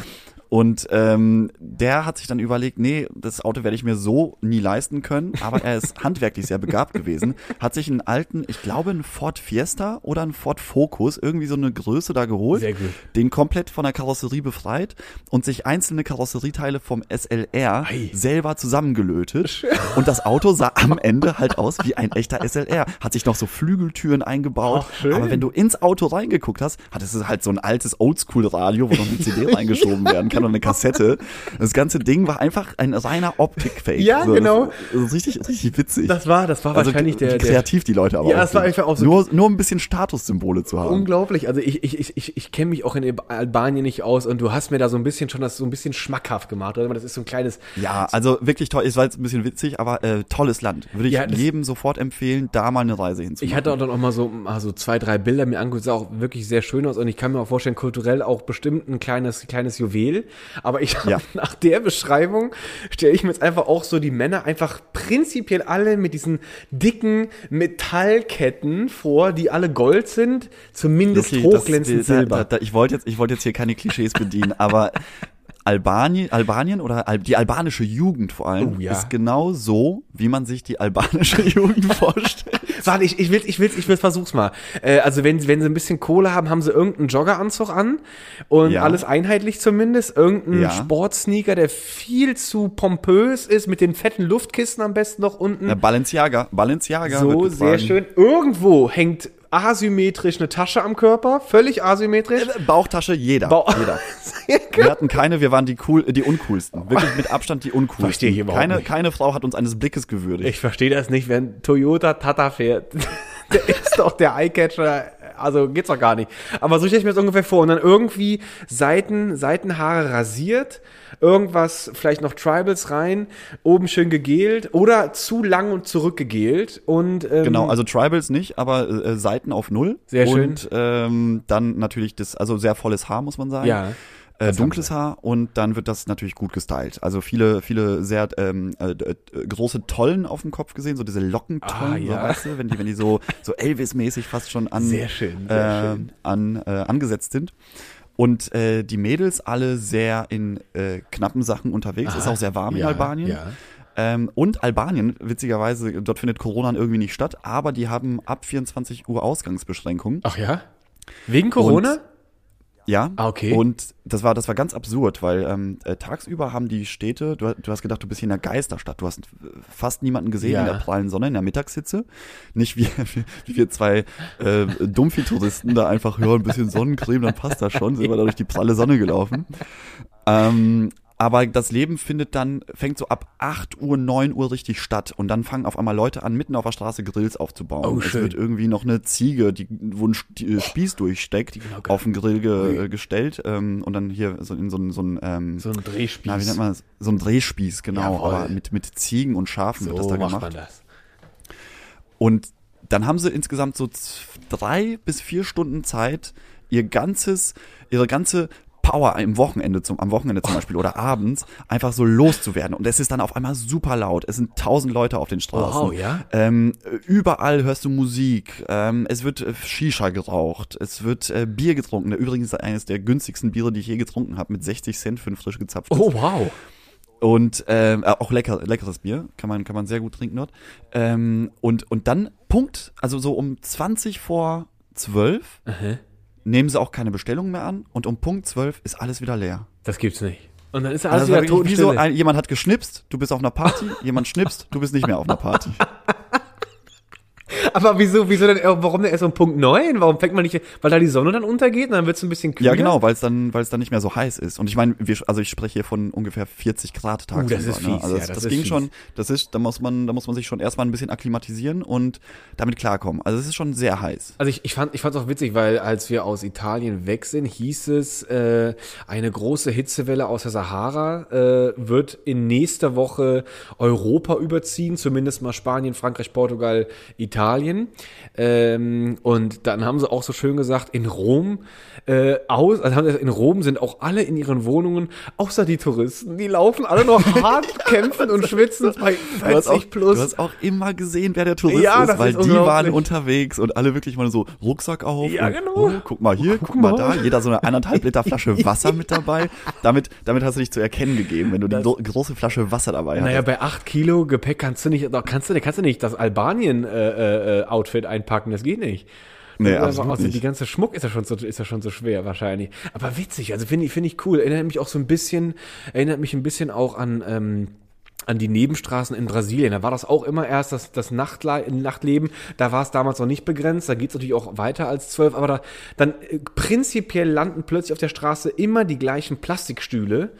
Und ähm, der hat sich dann überlegt, nee, das Auto werde ich mir so nie leisten können, aber er ist handwerklich sehr begabt gewesen, hat sich einen alten, ich glaube, einen Ford Fiesta oder einen Ford Focus, irgendwie so eine Größe da geholt, Sehr gut. den komplett von der Karosserie befreit und sich einzelne Karosserieteile vom SLR Ei. selber zusammengelötet. Und das Auto sah am Ende halt aus wie ein echter SLR. Hat sich noch so Flügeltüren eingebaut. Ach, aber wenn du ins Auto reingeguckt hast, hattest du halt so ein altes Oldschool-Radio, wo noch eine CD reingeschoben werden kann und eine Kassette. Das ganze Ding war einfach ein reiner Optik-Fake. Ja, das- genau. Das ist richtig, richtig witzig. Das war, das war also wahrscheinlich der, der kreativ die Leute aber Ja, es war einfach auch so- nur, nur ein bisschen Statussymbole zu haben. Unglaublich. Also ich, ich, ich, ich, kenne mich auch in Albanien nicht aus und du hast mir da so ein bisschen schon das so ein bisschen schmackhaft gemacht. Oder? Das ist so ein kleines. Ja, also wirklich toll. Es war jetzt ein bisschen witzig, aber äh, tolles Land. Würde ich Ja, jedem sofort empfehlen, da mal eine Reise hinzumachen. Ich hatte auch dann auch mal so, mal so zwei, drei Bilder mir angeguckt, sah auch wirklich sehr schön aus und ich kann mir auch vorstellen, kulturell auch bestimmt ein kleines, kleines Juwel. Aber ich Ja. nach der Beschreibung stelle ich mir jetzt einfach auch so die Männer einfach prinzipiell alle mit diesen dicken Metallketten vor, die alle Gold sind, zumindest Okay, das- hochglänzend da- Silber. Da, da, ich wollte jetzt, ich wollte jetzt hier keine Klischees bedienen, aber Albanien, Albanien oder Al die albanische Jugend vor allem Oh, ja. ist genau so, wie man sich die albanische Jugend vorstellt. Warte, ich, ich will, ich will, ich will, versuch's mal. Äh, also wenn, wenn sie ein bisschen Kohle haben, haben sie irgendeinen Joggeranzug an und Ja. alles einheitlich zumindest. Irgendein Ja. Sportsneaker, der viel zu pompös ist, mit den fetten Luftkissen am besten noch unten. Ja, Balenciaga, Balenciaga. so, sehr schön. Irgendwo hängt asymmetrisch eine Tasche am Körper, völlig asymmetrisch. Bauchtasche, jeder. Bau- jeder. Wir hatten keine, wir waren die cool, die uncoolsten. Wirklich mit Abstand die uncoolsten. Verstehe ich überhaupt keine, nicht. keine Frau hat uns eines Blickes gewürdigt. Ich verstehe das nicht, wenn Toyota Tata fährt. der ist doch der Eyecatcher. Also geht's doch gar nicht. Aber so stelle ich mir das ungefähr vor. Und dann irgendwie Seiten, Seitenhaare rasiert, irgendwas, vielleicht noch Tribals rein, oben schön gegelt oder zu lang und zurückgegelt. Und ähm, Genau, also Tribals nicht, aber äh, Seiten auf Null. Sehr schön. Und ähm, dann natürlich das, also sehr volles Haar, muss man sagen. Ja. Äh, dunkles Haar und dann wird das natürlich gut gestylt. Also viele, viele sehr ähm, äh, äh, große Tollen auf dem Kopf gesehen, so diese Lockentollen, Ah, ja. so, weißt du, wenn die, wenn die so, so Elvis-mäßig fast schon an, Sehr schön, sehr äh, schön. an äh, angesetzt sind. Und äh, die Mädels alle sehr in äh, knappen Sachen unterwegs. Ist auch sehr warm in Ja, Albanien. ja. Ähm, und Albanien, witzigerweise, dort findet Corona irgendwie nicht statt, aber die haben ab 24 Uhr Ausgangsbeschränkungen. Ach ja? Wegen Corona? Ja. Ah, okay. Und das war, das war ganz absurd, weil ähm, äh, tagsüber haben die Städte, du, du hast gedacht, du bist hier in der Geisterstadt. Du hast äh, fast niemanden gesehen Ja. in der prallen Sonne, in der Mittagshitze. Nicht wie, wie, wir zwei äh, Dumpfi-Touristen da einfach, ja, ein bisschen Sonnencreme, dann passt das schon, sind wir da durch die pralle Sonne gelaufen. Ähm, aber das Leben findet dann, fängt so ab 8 Uhr, 9 Uhr richtig statt. Und dann fangen auf einmal Leute an, mitten auf der Straße Grills aufzubauen. Oh, es schön. wird irgendwie noch eine Ziege, die, wo ein äh, Spieß durchsteckt, genau auf den Grill ge, äh, gestellt. Ähm, und dann hier so in so, ein- so ein, ähm, So ein Drehspieß. na, wie nennt man das? So ein Drehspieß, genau. Jawohl. Aber mit, mit Ziegen und Schafen wird das so da macht gemacht. man das. Und dann haben sie insgesamt so drei bis vier Stunden Zeit, ihr ganzes, ihre ganze Power im Wochenende zum, am Wochenende zum Beispiel oder abends einfach so loszuwerden. Und es ist dann auf einmal super laut. Es sind tausend Leute auf den Straßen. Wow, ja? Ähm, überall hörst du Musik. Ähm, es wird äh, Shisha geraucht. Es wird äh, Bier getrunken. Übrigens eines der günstigsten Biere, die ich je getrunken habe, mit 60 Cent für ein frisch gezapftes. Oh, wow. Und ähm, äh, auch lecker, leckeres Bier, kann man, kann man sehr gut trinken dort. Ähm, und, und dann Punkt, also so um 20 vor 12 nehmen sie auch keine Bestellungen mehr an und um Punkt 12 ist alles wieder leer. Das gibt's nicht. Und dann ist alles Also das war wieder so, Totenstille. ein, jemand hat geschnipst, du bist auf einer Party, jemand schnipst, du bist nicht mehr auf einer Party. Aber wieso, wieso denn, äh, warum denn erst um Punkt 9? Warum fängt man nicht, weil da die Sonne dann untergeht und dann wird's ein bisschen kühler? Ja, genau, weil es dann, weil es dann nicht mehr so heiß ist. Und ich meine, wir, also ich spreche hier von ungefähr 40 Grad tagsüber. Uh, das ist ne? fies, Also ja, das, das das ist ging fies. schon, das ist, da muss man, da muss man sich schon erstmal ein bisschen akklimatisieren und damit klarkommen. Also es ist schon sehr heiß. Also ich, ich fand ich fand's auch witzig, weil als wir aus Italien weg sind, hieß es, äh, eine große Hitzewelle aus der Sahara äh, wird in nächster Woche Europa überziehen, zumindest mal Spanien, Frankreich, Portugal, Italien. Ähm, und dann haben sie auch so schön gesagt, in Rom äh, aus, also haben sie, in Rom sind auch alle in ihren Wohnungen, außer die Touristen, die laufen alle noch hart kämpfen und schwitzen bei Du hast, auch, 40 plus. du hast auch immer gesehen, wer der Tourist Ja, ist, das weil ist die waren unterwegs und alle wirklich mal so Rucksack auf. Ja, und, genau. Oh, guck mal hier, guck, mal da. Jeder so eine anderthalb Liter Flasche Wasser mit dabei. Damit, damit hast du dich zu erkennen gegeben, wenn du die gro große Flasche Wasser dabei Naja, hattest. bei 8 Kilo Gepäck kannst du nicht, kannst du, kannst du nicht das Albanien-Outfit einpacken, das geht nicht. Nee, absolut also nicht. Die ganze Schmuck ist ja schon so, ist ja schon so schwer wahrscheinlich. Aber witzig, also finde ich, finde ich cool. Erinnert mich auch so ein bisschen, erinnert mich ein bisschen auch an, ähm, an die Nebenstraßen in Brasilien. Da war das auch immer erst das, das Nachtle Nachtleben. Da war es damals noch nicht begrenzt. Da geht es natürlich auch weiter als zwölf. Aber da, dann äh, prinzipiell landen plötzlich auf der Straße immer die gleichen Plastikstühle.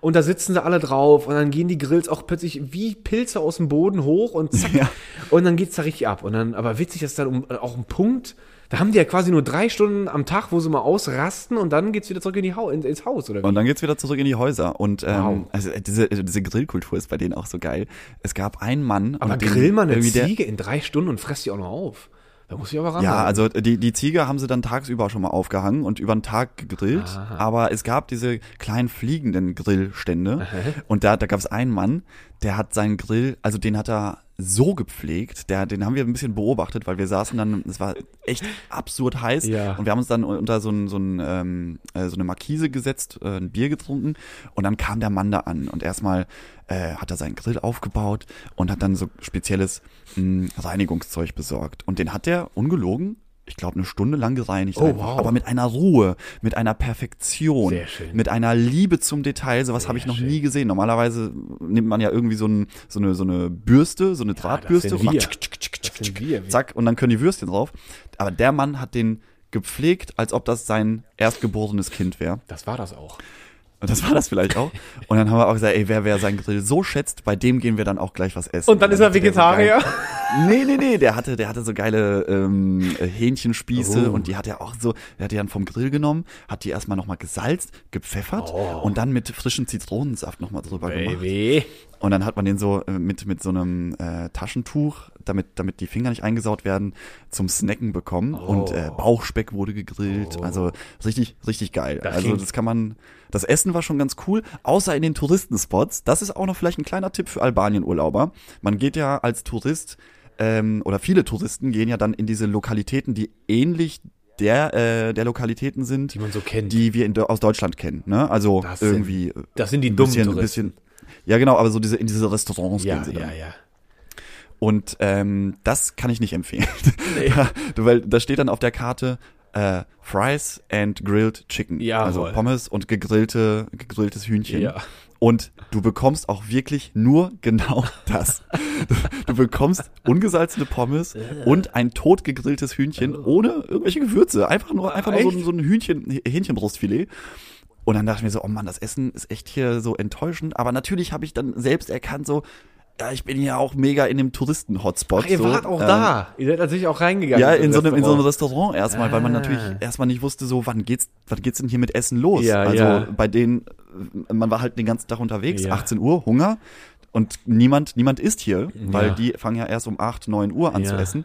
Und da sitzen sie alle drauf. Und dann gehen die Grills auch plötzlich wie Pilze aus dem Boden hoch und zack. Ja. Und dann geht's da richtig ab. Und dann, aber witzig, dass dann um, auch ein Punkt, da haben die ja quasi nur drei Stunden am Tag, wo sie mal ausrasten und dann geht's wieder zurück in die in, ins Haus, oder wie? Und dann geht's wieder zurück in die Häuser. Und ähm, Wow. also äh, diese, diese Grillkultur ist bei denen auch so geil. Es gab einen Mann. aber grill mal eine Ziege in drei Stunden und fress die auch noch auf. Da muss ich aber ran. Ja, also die, die Ziege haben sie dann tagsüber schon mal aufgehangen und über den Tag gegrillt. Aber es gab diese kleinen fliegenden Grillstände. Und da, da gab es einen Mann, der hat seinen Grill, also den hat er so gepflegt. Der, den haben wir ein bisschen beobachtet, weil wir saßen dann, es war echt absurd heiß. Ja. Und wir haben uns dann unter so, ein, so, ein, ähm, äh, so eine Markise gesetzt, äh, ein Bier getrunken. Und dann kam der Mann da an. Und erstmal äh, hat er seinen Grill aufgebaut und hat dann so spezielles mh, Reinigungszeug besorgt. Und den hat er ungelogen ich glaube, eine Stunde lang gereinigt. Oh, einfach. wow. Aber mit einer Ruhe, mit einer Perfektion, Sehr schön. mit einer Liebe zum Detail. Sowas habe ich noch schön. nie gesehen. Normalerweise nimmt man ja irgendwie so, ein, so, eine, so eine Bürste, so eine Drahtbürste und macht wir. zack und dann können die Würstchen drauf. Aber der Mann hat den gepflegt, als ob das sein erstgeborenes Kind wäre. Das war das auch. Und das war das vielleicht auch. Und dann haben wir auch gesagt, ey, wer, wer seinen Grill so schätzt, bei dem gehen wir dann auch gleich was essen. Und dann ist er der so Vegetarier? geil- nee, nee, nee, der hatte, der hatte so geile ähm, äh, Hähnchenspieße Oh. und die hat er auch so, der hat die dann vom Grill genommen, hat die erstmal nochmal gesalzt, gepfeffert Oh. und dann mit frischem Zitronensaft nochmal drüber gemacht. Und dann hat man den so äh, mit, mit so einem äh, Taschentuch, damit, damit die Finger nicht eingesaut werden, zum Snacken bekommen. Und äh, Bauchspeck wurde gegrillt. Also richtig, richtig geil. Das also das kann man. Das Essen war schon ganz cool, außer in den Touristenspots. Das ist auch noch vielleicht ein kleiner Tipp für Albanien-Urlauber. Man geht ja als Tourist, ähm, oder viele Touristen gehen ja dann in diese Lokalitäten, die ähnlich der, äh, der Lokalitäten sind, Die man so kennt. die wir in, aus Deutschland kennen. Ne? Also Das sind- irgendwie. äh, das sind die dummen bisschen, Touristen. bisschen, ja, genau, aber so diese in diese Restaurants Ja, gehen sie dann. ja, ja. Und ähm, das kann ich nicht empfehlen. da, du, weil da steht dann auf der Karte äh, Fries and Grilled Chicken. Jawohl. Also Pommes und gegrillte, gegrilltes Hühnchen. Ja. Und du bekommst auch wirklich nur genau das. Du, bekommst ungesalzene Pommes und ein totgegrilltes Hühnchen ohne irgendwelche Gewürze. Einfach nur, einfach nur so, so ein Hühnchen, Hähnchenbrustfilet. Und dann dachte ich mir so, oh Mann, das Essen ist echt hier so enttäuschend. Aber natürlich habe ich dann selbst erkannt, so, ja, ich bin ja auch mega in dem Touristen-Hotspot. Ach, ihr so, wart auch ähm, da. Ihr seid natürlich auch reingegangen. Ja, ins in so einem, in so einem Restaurant. Erstmal, weil man Ah. natürlich erstmal nicht wusste, so, wann geht's, wann geht's denn hier mit Essen los? Ja, also ja. bei denen, äh, man war halt den ganzen Tag unterwegs, Ja. 18 Uhr, Hunger. Und niemand, niemand isst hier, weil die fangen ja erst um 8, 9 Uhr an zu essen.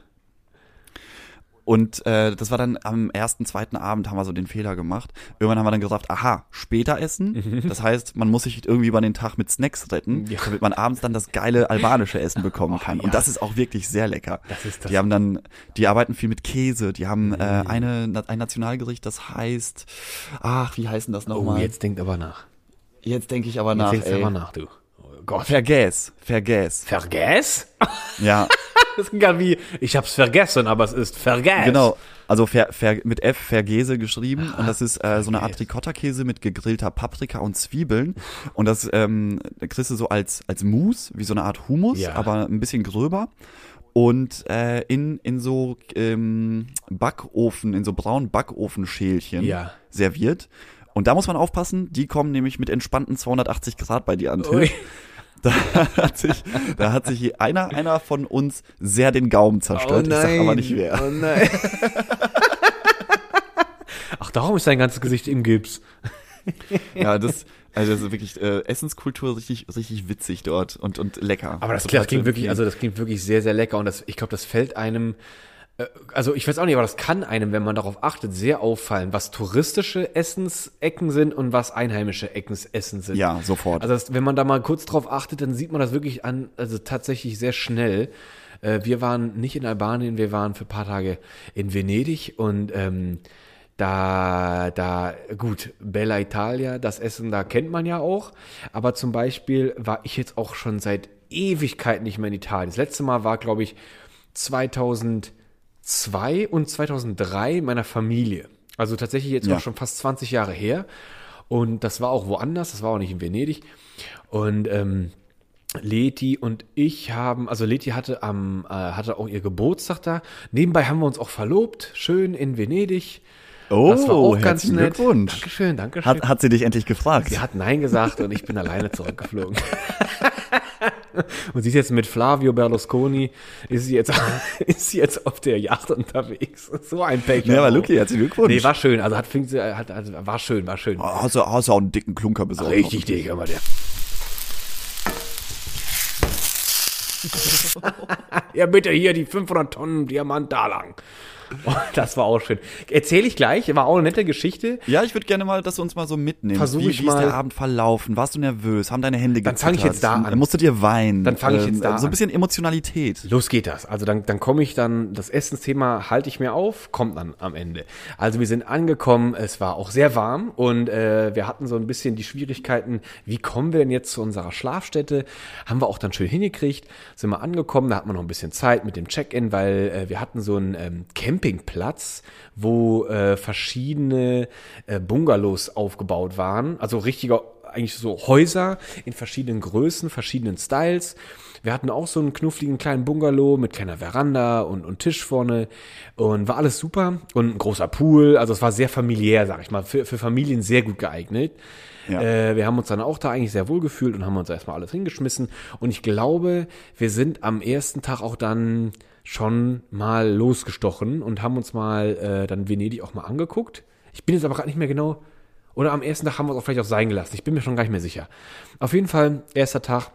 Und äh, das war dann am ersten, zweiten Abend haben wir so den Fehler gemacht. Irgendwann haben wir dann gesagt, aha, später essen. Das heißt, man muss sich irgendwie über den Tag mit Snacks retten, Mhm. Ja. damit man abends dann das geile albanische Essen bekommen Oh, kann. ja. Und das ist auch wirklich sehr lecker. Das ist das- Die haben dann, die arbeiten viel mit Käse. Die haben äh, Mhm. eine, ein Nationalgericht, das heißt, ach, wie heißt denn das Oh, nochmal? jetzt denkt aber nach. Jetzt denke ich aber Jetzt nach. denkst du aber nach, du. Oh Gott. Vergäß, vergäß. Vergess? Ja, Das klingt gerade wie, ich hab's vergessen, aber es ist Vergess. genau. Also ver, ver, mit F Vergäse geschrieben und das ist äh, so eine Art. Ricotta-Käse mit gegrillter Paprika und Zwiebeln und das ähm, kriegst du so als als Mousse, wie so eine Art Hummus, Ja. aber ein bisschen gröber und äh, in in so ähm, Backofen, in so braunen Backofenschälchen Ja. serviert. Und da muss man aufpassen, die kommen nämlich mit entspannten 280 Grad bei dir an. Da hat sich, da hat sich einer, einer von uns sehr den Gaumen zerstört. Ich sag aber nicht wer. Oh nein. Ach, darum ist dein ganzes Gesicht im Gips. Ja, das, also das ist wirklich äh, Essenskultur richtig, richtig witzig dort und und lecker. Aber das, Total das klingt wirklich, also das klingt wirklich sehr, sehr lecker und das, ich glaube, das fällt einem, also ich weiß auch nicht, aber das kann einem, wenn man darauf achtet, sehr auffallen, was touristische Essensecken sind und was einheimische Eckensessen sind. ja sofort. Also das, wenn man da mal kurz drauf achtet, dann sieht man das wirklich an, also tatsächlich sehr schnell. Äh, wir waren nicht in Albanien, wir waren für ein paar Tage in Venedig und ähm, da, da, gut, Bella Italia, das Essen, da kennt man ja auch. Aber zum Beispiel war ich jetzt auch schon seit Ewigkeiten nicht mehr in Italien. Das letzte Mal war, glaube ich, 2002 und 2003 meiner Familie. Also tatsächlich jetzt Ja. auch schon fast 20 Jahre her. Und das war auch woanders, das war auch nicht in Venedig. Und ähm, Leti und ich haben, also Leti hatte am, äh, hatte auch ihr Geburtstag da. Nebenbei haben wir uns auch verlobt, schön in Venedig. oh, das war auch ganz herzlichen nett. Glückwunsch. Dankeschön, Dankeschön. Hat, hat sie dich endlich gefragt? Sie hat Nein gesagt und ich bin alleine zurückgeflogen. und sie ist jetzt mit Flavio Berlusconi, ist sie jetzt, ist sie jetzt auf der Yacht unterwegs. So ein Pech. Ja, aber Luki, herzlichen Glückwunsch. Nee, war schön. Also hat, fing sie, hat, hat, war schön, war schön. Oh, hast, du, hast du auch einen dicken Klunker besorgt? Richtig dick, aber der. ja, bitte hier die 500 Tonnen Diamant da lang. Oh, das war auch schön. Erzähle ich gleich, war auch eine nette Geschichte. Ja, ich würde gerne mal, dass du uns mal so mitnimmst. Versuch wie, ich wie ist mal- der Abend verlaufen? Warst du nervös? Haben deine Hände Dann fang ich jetzt da an. Musstet ihr weinen? Dann fang ich jetzt da So ein an. bisschen Emotionalität. Los geht das. Also dann, dann komme ich dann, das Essensthema halte ich mir auf, kommt dann am Ende. Also wir sind angekommen, es war auch sehr warm und äh, wir hatten so ein bisschen die Schwierigkeiten, wie kommen wir denn jetzt zu unserer Schlafstätte? Haben wir auch dann schön hingekriegt, sind wir angekommen, da hatten wir noch ein bisschen Zeit mit dem Check-in, weil äh, wir hatten so einen ähm, Campingplatz, wo äh, verschiedene äh, Bungalows aufgebaut waren, also richtiger eigentlich so Häuser in verschiedenen Größen, verschiedenen Styles. Wir hatten auch so einen knuffligen kleinen Bungalow mit kleiner Veranda und, und Tisch vorne und war alles super und ein großer Pool. Also es war sehr familiär, sag ich mal, für, für Familien sehr gut geeignet. Ja. Äh, wir haben uns dann auch da eigentlich sehr wohl gefühlt und haben uns erstmal alles hingeschmissen. Und ich glaube, wir sind am ersten Tag auch dann schon mal losgestochen und haben uns mal äh, dann Venedig auch mal angeguckt. Ich bin jetzt aber gerade nicht mehr genau. Oder am ersten Tag haben wir es auch vielleicht auch sein gelassen. Ich bin mir schon gar nicht mehr sicher. Auf jeden Fall, erster Tag,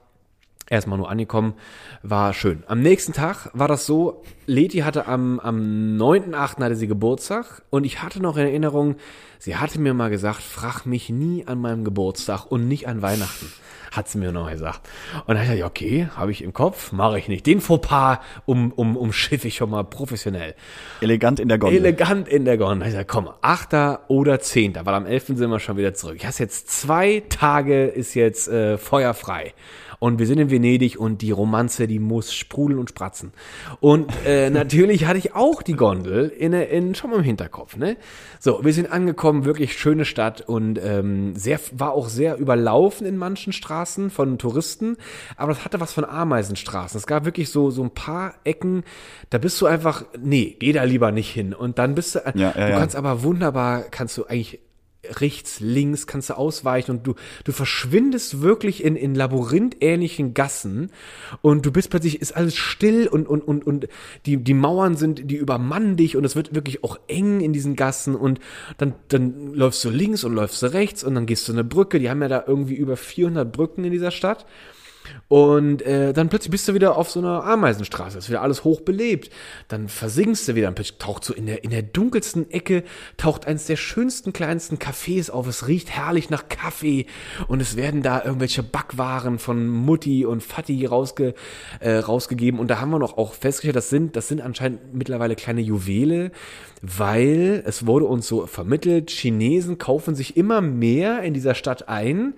erstmal nur angekommen, war schön. Am nächsten Tag war das so, Leti hatte am, am 9.8. hatte sie Geburtstag und ich hatte noch in Erinnerung, sie hatte mir mal gesagt, frag mich nie an meinem Geburtstag und nicht an Weihnachten. Hat sie mir noch gesagt. Und dann dachte ich, okay, habe ich im Kopf, mache ich nicht. Den Fauxpas um, um, umschiffe ich schon mal professionell. Elegant in der Gondel. Elegant in der Gondel. Ich sag, komm, 8. oder 10. Weil am 11. sind wir schon wieder zurück. Ich hast jetzt zwei Tage, ist jetzt äh, feuerfrei. Und wir sind in Venedig und die Romanze, die muss sprudeln und spratzen. Und äh, natürlich hatte ich auch die Gondel in, in, schon mal im Hinterkopf. Ne? So, wir sind angekommen, wirklich schöne Stadt und ähm, sehr, war auch sehr überlaufen in manchen Straßen von Touristen. Aber das hatte was von Ameisenstraßen. Es gab wirklich so, so ein paar Ecken, da bist du einfach, nee, geh da lieber nicht hin. Und dann bist du, Ja, ja, du ja. kannst aber wunderbar, kannst du eigentlich rechts, links, kannst du ausweichen und du, du verschwindest wirklich in, in labyrinthähnlichen Gassen und du bist plötzlich, ist alles still und, und, und, und die, die Mauern sind, die übermannen dich und es wird wirklich auch eng in diesen Gassen und dann, dann läufst du links und läufst du rechts und dann gehst du eine Brücke, die haben ja da irgendwie über 400 Brücken in dieser Stadt. Und äh, dann plötzlich bist du wieder auf so einer Ameisenstraße, ist wieder alles hochbelebt. Dann versinkst du wieder, dann plötzlich taucht so in der, in der dunkelsten Ecke, taucht eins der schönsten, kleinsten Cafés auf. Es riecht herrlich nach Kaffee und es werden da irgendwelche Backwaren von Mutti und Fatti rausge, äh, rausgegeben. Und da haben wir noch auch festgestellt, das sind, das sind anscheinend mittlerweile kleine Juwele, weil es wurde uns so vermittelt, Chinesen kaufen sich immer mehr in dieser Stadt ein.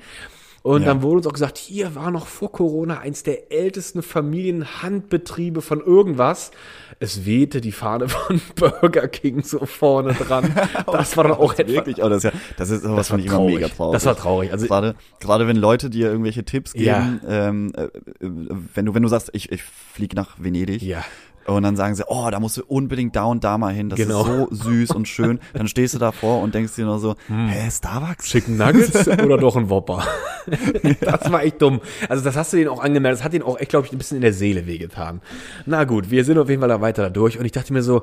Und Ja. dann wurde uns auch gesagt, hier war noch vor Corona eins der ältesten Familienhandbetriebe von irgendwas. Es wehte die Fahne von Burger King so vorne dran. Das war dann auch etwas. Wirklich, oh, das ist ja, das ist sowas ich immer mega traurig. Das war traurig. Also gerade, gerade wenn Leute dir irgendwelche Tipps Ja. geben, ähm, äh, äh, wenn du, wenn du sagst, ich, ich fliege nach Venedig. Ja. Und dann sagen sie, oh, da musst du unbedingt da und da mal hin. Das Genau. Hm. ist so süß und schön. Dann stehst du davor und denkst dir nur so, hä, Starbucks? Chicken Nuggets oder doch ein Whopper? das war echt dumm. Also das hast du denen auch angemerkt. Das hat denen auch echt, glaube ich, ein bisschen in der Seele wehgetan. Na gut, wir sind auf jeden Fall da weiter da durch. Und ich dachte mir so,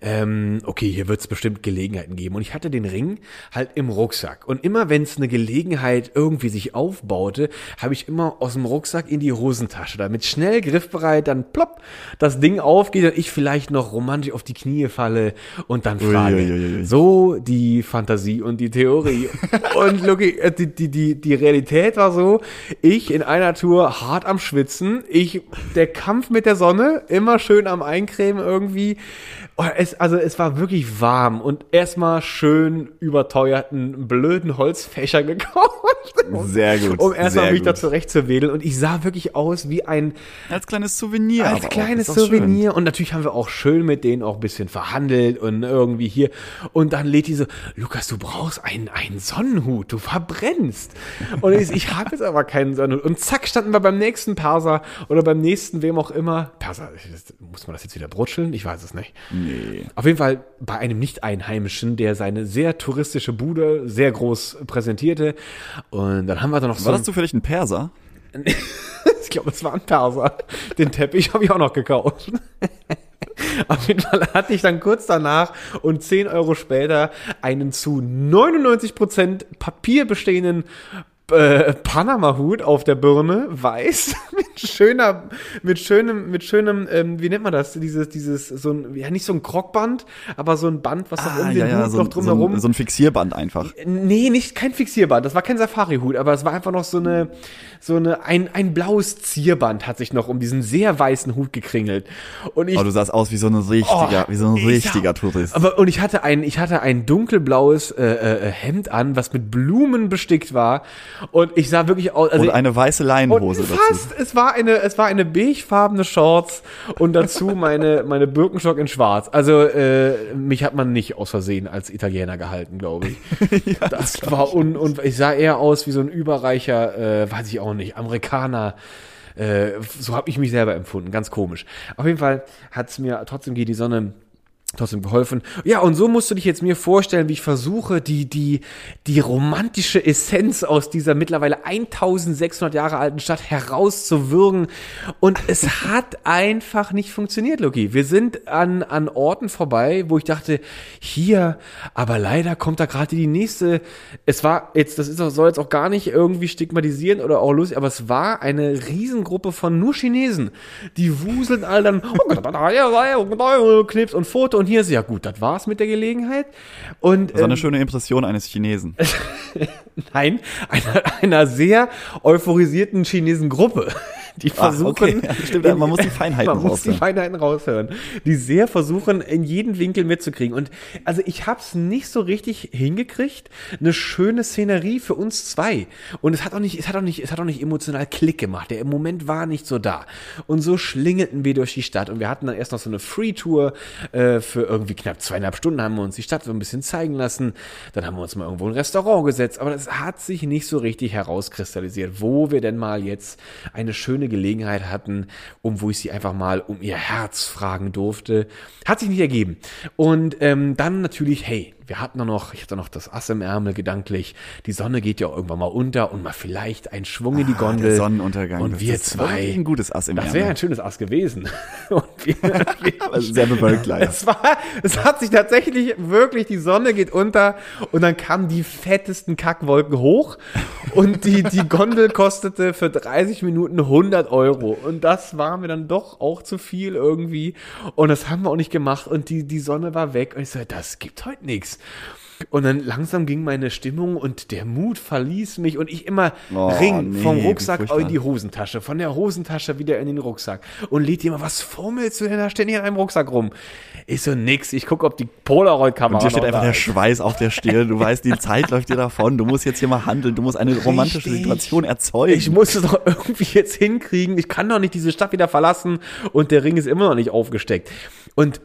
ähm, okay, hier wird es bestimmt Gelegenheiten geben. Und ich hatte den Ring halt im Rucksack. Und immer wenn es eine Gelegenheit irgendwie sich aufbaute, habe ich immer aus dem Rucksack in die Hosentasche, damit schnell griffbereit, dann plopp, das Ding aufgeht und ich vielleicht noch romantisch auf die Knie falle und dann frage. Uiuiui. So die Fantasie und die Theorie. und Lucky, äh, die, die, die, die Realität war so, ich in einer Tour hart am Schwitzen, ich, der Kampf mit der Sonne, immer schön am Eincremen irgendwie. Oh, Es, also es war wirklich warm und erstmal schön überteuerten, blöden Holzfächer gekauft. Sehr gut. Um erstmal mich da gut. zurechtzuwedeln. Und ich sah wirklich aus wie ein Als kleines Souvenir. als kleines doch schön. Souvenir. Und natürlich haben wir auch schön mit denen auch ein bisschen verhandelt und irgendwie hier. Und dann lädt die so, Lukas, du brauchst einen, einen Sonnenhut, du verbrennst. Und ich, ich habe jetzt aber keinen Sonnenhut. Und zack, standen wir beim nächsten Perser oder beim nächsten, wem auch immer. Perser, muss man das jetzt wieder brutscheln? Ich weiß es nicht. Nee. Auf jeden Fall bei einem Nicht-Einheimischen, der seine sehr touristische Bude sehr groß präsentierte. Und dann haben wir da noch so War das zufällig ein Perser? ich glaube, es war ein Perser. Den Teppich habe ich auch noch gekauft. Auf jeden Fall hatte ich dann kurz danach und 10 Euro später einen zu 99% Papier bestehenden äh, Panama-Hut auf der Birne, weiß, mit schöner, mit schönem, mit schönem, ähm, wie nennt man das? Dieses, dieses, so ein, ja nicht so ein Krockband, aber so ein Band, was noch um den Hut so, noch ein- so, drumherum. ein, so ein Fixierband einfach. Nee, nicht kein Fixierband. Das war kein Safari-Hut, aber es war einfach noch so eine, so eine, ein, ein blaues Zierband hat sich noch um diesen sehr weißen Hut gekringelt. Und ich, Aber du sahst aus wie so ein richtiger, Oh, wie so ein ich richtiger sag- Tourist. Aber und ich hatte ein, ich hatte ein dunkelblaues äh, äh, Hemd an, was mit Blumen bestickt war. Und ich sah wirklich aus. Also und eine weiße und Leinenhose dazu. fast, es war eine, es war eine beigefarbene Shorts und dazu meine, meine Birkenstock in Schwarz. Also äh, mich hat man nicht aus Versehen als Italiener gehalten, glaube ich. das war un, und ich sah eher aus wie so ein überreicher, äh, weiß ich auch nicht, Amerikaner. Äh, so habe ich mich selber empfunden, ganz komisch. Auf jeden Fall hat es mir trotzdem geht die Sonne trotzdem geholfen. Ja, und so musst du dich jetzt mir vorstellen, wie ich versuche, die, die, die romantische Essenz aus dieser mittlerweile 1600 Jahre alten Stadt herauszuwürgen. Und es hat einfach nicht funktioniert, Loki. Wir sind an, an Orten vorbei, wo ich dachte, hier, aber leider kommt da gerade die nächste. Es war jetzt, das ist, soll jetzt auch gar nicht irgendwie stigmatisieren oder auch lustig, aber es war eine Riesengruppe von nur Chinesen. Die wuseln all dann, oh Knips und Foto und hier ist ja gut, das war's mit der Gelegenheit. Und Das war eine ähm, schöne Impression eines Chinesen. nein, einer, einer sehr euphorisierten chinesen Gruppe, die versuchen, okay. Ja, stimmt, man muss die Feinheiten man muss die raushören. Feinheiten raushören, die sehr versuchen, in jeden Winkel mitzukriegen. Und also ich habe es nicht so richtig hingekriegt, eine schöne Szenerie für uns zwei. Und es hat auch nicht, es hat auch nicht, es hat auch nicht emotional Klick gemacht. Der im Moment war nicht so da. Und so schlingelten wir durch die Stadt. Und wir hatten dann erst noch so eine Free-Tour äh, für irgendwie knapp zweieinhalb Stunden haben wir uns die Stadt so ein bisschen zeigen lassen. Dann haben wir uns mal irgendwo in ein Restaurant gesetzt. Aber das hat sich nicht so richtig herauskristallisiert, wo wir denn mal jetzt eine schöne Gelegenheit hatten, um wo ich sie einfach mal um ihr Herz fragen durfte. Hat sich nicht ergeben. Und ähm, dann natürlich, hey, wir hatten noch, ich hatte noch das Ass im Ärmel gedanklich. Die Sonne geht ja irgendwann mal unter und mal vielleicht ein Schwung in die Ah, Gondel. der Sonnenuntergang. Und Das wir zwei. ein gutes Ass im Das Ärmel. wäre ein schönes Ass gewesen. Und wir, Aber sehr bewölkt leider. es war, es hat sich tatsächlich wirklich, die Sonne geht unter und dann kamen die fettesten Kackwolken hoch und die, die Gondel kostete für 30 Minuten 100 Euro und das war mir dann doch auch zu viel irgendwie und das haben wir auch nicht gemacht und die, die Sonne war weg und ich so, das gibt heute nichts. Und dann langsam ging meine Stimmung und der Mut verließ mich und ich immer Oh, Ring nee, vom Rucksack in die Hosentasche, von der Hosentasche wieder in den Rucksack und lädt immer, was fummelst du denn da ständig in einem Rucksack rum? Ich so, nix, ich gucke, ob die Polaroid-Kamera Und dir steht einfach der ist. Schweiß auf der Stirn. Du weißt, die Zeit läuft dir davon. Du musst jetzt hier mal handeln. Du musst eine romantische Richtig. Situation erzeugen. Ich muss es doch irgendwie jetzt hinkriegen. Ich kann doch nicht diese Stadt wieder verlassen und der Ring ist immer noch nicht aufgesteckt. Und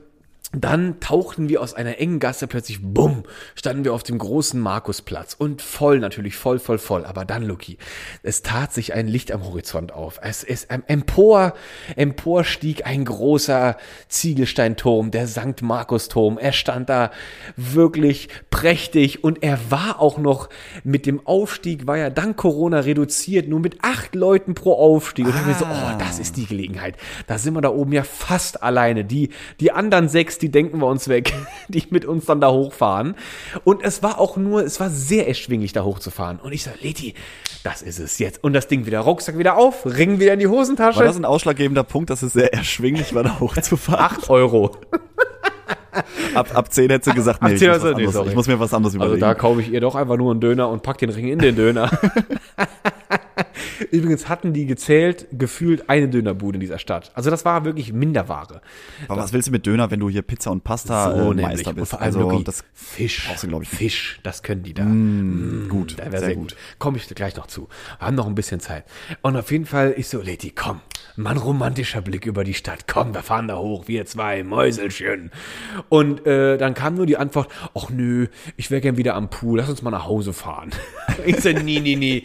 dann tauchten wir aus einer engen Gasse plötzlich, bumm, standen wir auf dem großen Markusplatz und voll natürlich, voll, voll, voll. Aber dann, Luki, es tat sich ein Licht am Horizont auf. Es ist ähm, empor, empor stieg ein großer Ziegelsteinturm, der St. Markusturm. Er stand da wirklich prächtig und er war auch noch mit dem Aufstieg, war ja dank Corona reduziert, nur mit acht Leuten pro Aufstieg. Und dann haben wir so, oh, das ist die Gelegenheit. Da sind wir da oben ja fast alleine. Die, die anderen sechs, die denken wir uns weg, die mit uns dann da hochfahren. Und es war auch nur, es war sehr erschwinglich, da hochzufahren. Und ich so, Leti, das ist es jetzt. Und das Ding wieder, Rucksack wieder auf, Ring wieder in die Hosentasche. War das ein ausschlaggebender Punkt, dass es sehr erschwinglich war, da hochzufahren? 8 Euro. Ab, ab 10 hättest du gesagt, nee, ich, 10 muss was nee, anderes, ich muss mir was anderes Also überlegen. da kaufe ich ihr doch einfach nur einen Döner und pack den Ring in den Döner. Übrigens hatten die gezählt, gefühlt eine Dönerbude in dieser Stadt. Also das war wirklich Minderware. Aber was willst du mit Döner, wenn du hier Pizza und Pasta äh, nämlich. Meister Und bist? vor allem also das Fisch. brauchst du, ich. Fisch, das können die da. gut, Da sehr sehr gut. Komme ich gleich noch zu. Wir haben noch ein bisschen Zeit. Und auf jeden Fall, ich so, Leti, komm. Mal ein romantischer Blick über die Stadt. Komm, wir fahren da hoch, wir zwei Mäuselchen. Und äh, dann kam nur die Antwort, ach nö, ich wäre gern wieder am Pool, lass uns mal nach Hause fahren. ich so, nee, nee, nee.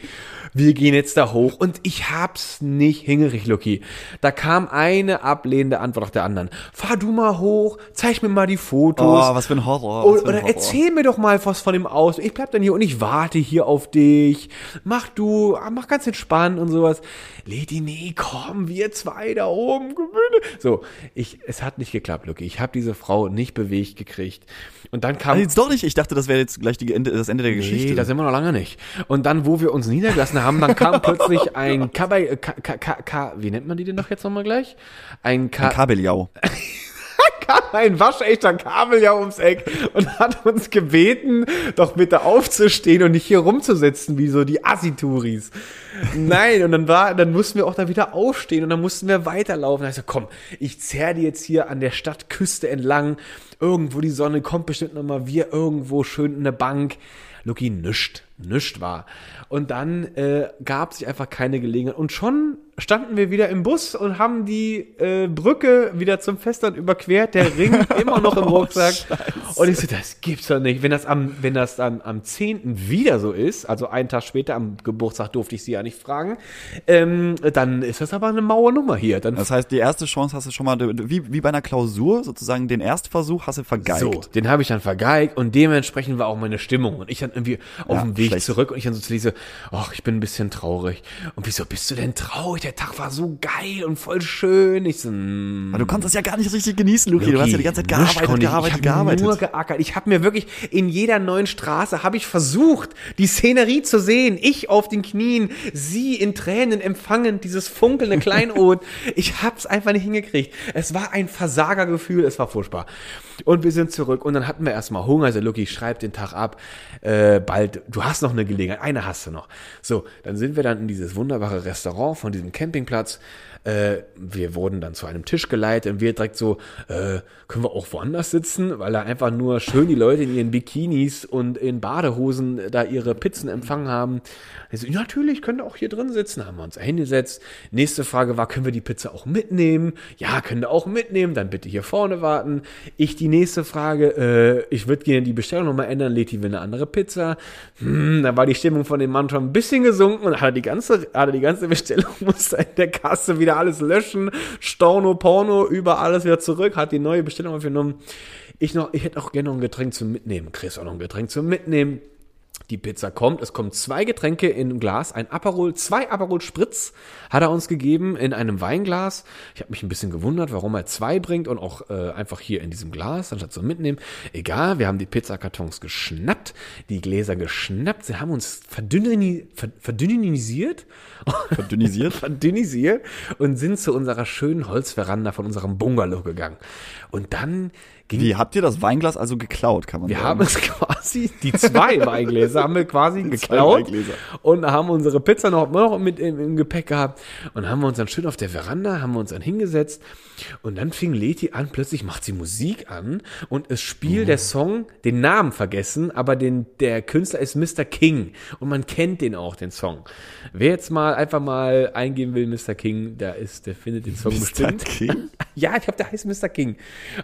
Wir gehen jetzt da hoch und ich hab's nicht hingekriegt, Lucky. Da kam eine ablehnende Antwort nach der anderen. Fahr du mal hoch, zeig mir mal die Fotos. Oh, was für ein Horror. Oder, für ein Horror. erzähl mir doch mal was von dem aus. Ich bleib dann hier und ich warte hier auf dich. Mach du, mach ganz entspannt und sowas. Lady, nee, komm, wir zwei da oben. gewinne. So, ich, es hat nicht geklappt, Lucky. Ich habe diese Frau nicht bewegt gekriegt. Und dann kam. Also jetzt doch nicht. Ich dachte, das wäre jetzt gleich die Ende, das Ende der Geschichte. Nee, da sind wir noch lange nicht. Und dann, wo wir uns niedergelassen gegessen haben, dann kam plötzlich ein Kabel, äh, wie nennt man die denn doch jetzt nochmal gleich? Ein, Ka, Ein Kabeljau. kam ein waschechter Kabeljau ums Eck und hat uns gebeten, doch bitte aufzustehen und nicht hier rumzusitzen, wie so die Assituris. Nein, und dann war, dann mussten wir auch da wieder aufstehen und dann mussten wir weiterlaufen. Da ich so, komm, ich zerr die jetzt hier an der Stadtküste entlang. Irgendwo die Sonne kommt bestimmt nochmal, wir irgendwo schön in der Bank. Lucky nischt, nischt war. Und dann äh, gab sich einfach keine Gelegenheit. Und schon standen wir wieder im Bus und haben die äh, Brücke wieder zum Festland überquert. Der Ring immer noch im Rucksack. und ich so, das gibt's doch nicht. Wenn das am, wenn das dann am 10. wieder so ist, also einen Tag später, am Geburtstag durfte ich sie ja nicht fragen, ähm, dann ist das aber eine Mauernummer hier. Dann Das heißt, die erste Chance hast du schon mal, wie, wie bei einer Klausur, sozusagen den Erstversuch hast du vergeigt. So, den habe ich dann vergeigt und dementsprechend war auch meine Stimmung. Und ich dann irgendwie auf Ja, dem Weg schlecht. zurück und ich dann so zu Lise, ach, ich bin ein bisschen traurig. Und wieso bist du denn traurig? Der Tag war so geil und voll schön. Ich so, mm, Aber du konntest das ja gar nicht richtig genießen, Luki. Du hast ja die ganze Zeit gearbeitet, ich. gearbeitet, ich hab gearbeitet. nur geackert. Ich habe mir wirklich in jeder neuen Straße habe ich versucht, die Szenerie zu sehen. Ich auf den Knien, sie in Tränen empfangend, dieses funkelnde Kleinod. ich hab's einfach nicht hingekriegt. Es war ein Versagergefühl, es war furchtbar. Und wir sind zurück und dann hatten wir erstmal Hunger. Also Lucky, schreib den Tag ab. Äh, bald, du hast noch eine Gelegenheit. Eine hast du noch. So, dann sind wir dann in dieses wunderbare Restaurant von diesem Campingplatz. Äh, wir wurden dann zu einem Tisch geleitet und wir direkt so, äh, können wir auch woanders sitzen, weil da einfach nur schön die Leute in ihren Bikinis und in Badehosen da ihre Pizzen empfangen haben. Ich so, ja, natürlich, könnt ihr auch hier drin sitzen. Haben wir uns hingesetzt. Nächste Frage war, können wir die Pizza auch mitnehmen? Ja, können wir auch mitnehmen. Dann bitte hier vorne warten. Ich die nächste Frage, äh, ich würde gerne die Bestellung nochmal ändern. Leti will eine andere Pizza. Hm, da war die Stimmung von dem Mann schon ein bisschen gesunken und hat die ganze, hat die ganze Bestellung, musste in der Kasse wieder alles löschen. Storno, Porno, über alles wieder zurück, hat die neue Bestellung aufgenommen. Ich noch, ich hätte auch gerne noch ein Getränk zum Mitnehmen. Chris auch noch ein Getränk zum Mitnehmen. Die Pizza kommt, es kommen zwei Getränke in einem Glas, ein Aperol, zwei Aperol Spritz hat er uns gegeben in einem Weinglas. Ich habe mich ein bisschen gewundert, warum er zwei bringt und auch äh, einfach hier in diesem Glas, anstatt zu mitnehmen. Egal, wir haben die Pizzakartons geschnappt, die Gläser geschnappt, sie haben uns verdünnini, ver, verdünnisiert, Verdünnisiert? verdünnisiert und sind zu unserer schönen Holzveranda von unserem Bungalow gegangen. Und dann ging Wie, habt ihr das Weinglas also geklaut, kann man wir sagen? haben es quasi, die zwei Weingläser haben wir quasi geklaut Weingläser. und haben unsere Pizza noch, noch mit im, im Gepäck gehabt und haben wir uns dann schön auf der Veranda, haben wir uns dann hingesetzt und dann fing Leti an, plötzlich macht sie Musik an und es spielt der Song, den Namen vergessen, aber den, der Künstler ist Mr. King und man kennt den auch, den Song. Wer jetzt mal einfach mal eingeben will, Mr. King, der ist, der findet den Song bestimmt. King? Ja, ich glaube, der heißt Mr. King.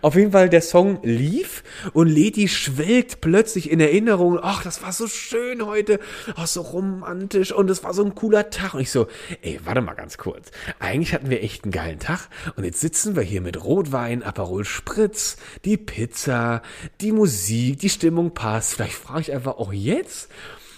Auf jeden Fall, der Song lief und Leti schwelgt plötzlich in Erinnerung. Ach, das war so schön heute. Ach, so romantisch und es war so ein cooler Tag. Und ich so, ey, warte mal ganz kurz. Eigentlich hatten wir echt einen geilen Tag und jetzt sitzen wir hier mit Rotwein, Aperol Spritz, die Pizza, die Musik, die Stimmung passt. Vielleicht frage ich einfach auch jetzt.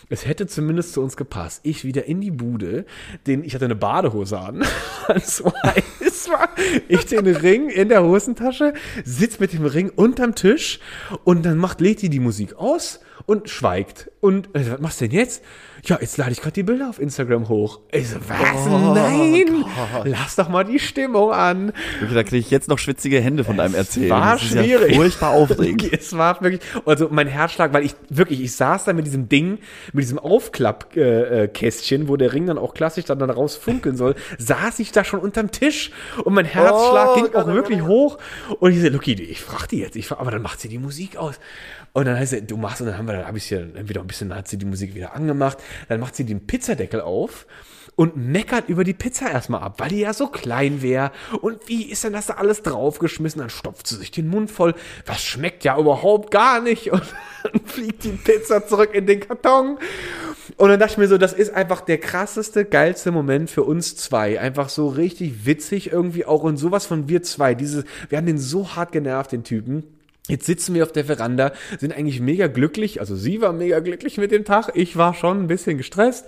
Es hätte zumindest zu uns gepasst. Ich wieder in die Bude, den, ich hatte eine Badehose an, es heiß war. Ich den Ring in der Hosentasche, sitz mit dem Ring unterm Tisch und dann macht Leti die Musik aus und schweigt. Und äh, was machst du denn jetzt? Ja, jetzt lade ich gerade die Bilder auf Instagram hoch. Ich so, was? Nein! Lass doch mal die Stimmung an. Da kriege ich jetzt noch schwitzige Hände von deinem Erzählen. war das schwierig. Ja furchtbar aufregend. es war wirklich, also mein Herzschlag, weil ich wirklich, ich saß da mit diesem Ding, mit diesem Aufklappkästchen, äh, Kästchen, wo der Ring dann auch klassisch dann, dann raus funkeln soll, saß ich da schon unterm Tisch und mein Herzschlag Oh ging Gott, auch oh wirklich Gott. hoch und ich so, Lucky, ich frag die jetzt, ich frag, aber dann macht sie die Musik aus. Und dann heißt sie, du machst, und dann haben wir, dann habe ich sie wieder ein bisschen, hat sie die Musik wieder angemacht, dann macht sie den Pizzadeckel auf und meckert über die Pizza erstmal ab, weil die ja so klein wäre. Und wie ist denn das da alles draufgeschmissen? Dann stopft sie sich den Mund voll. Das schmeckt ja überhaupt gar nicht. Und dann fliegt die Pizza zurück in den Karton. Und dann dachte ich mir so, das ist einfach der krasseste, geilste Moment für uns zwei. Einfach so richtig witzig irgendwie auch und sowas von wir zwei. Diese, wir haben den so hart genervt, den Typen. Jetzt sitzen wir auf der Veranda, sind eigentlich mega glücklich. Also sie war mega glücklich mit dem Tag. Ich war schon ein bisschen gestresst.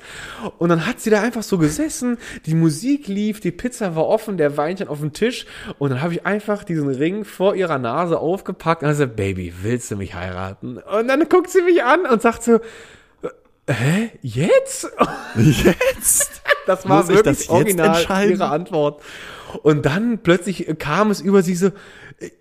Und dann hat sie da einfach so gesessen. Die Musik lief, die Pizza war offen, der Weinchen auf dem Tisch. Und dann habe ich einfach diesen Ring vor ihrer Nase aufgepackt und gesagt, Baby, willst du mich heiraten? Und dann guckt sie mich an und sagt so, hä, jetzt? Jetzt? Das war Muss ich wirklich das original ihre Antwort. Und dann plötzlich kam es über sie so,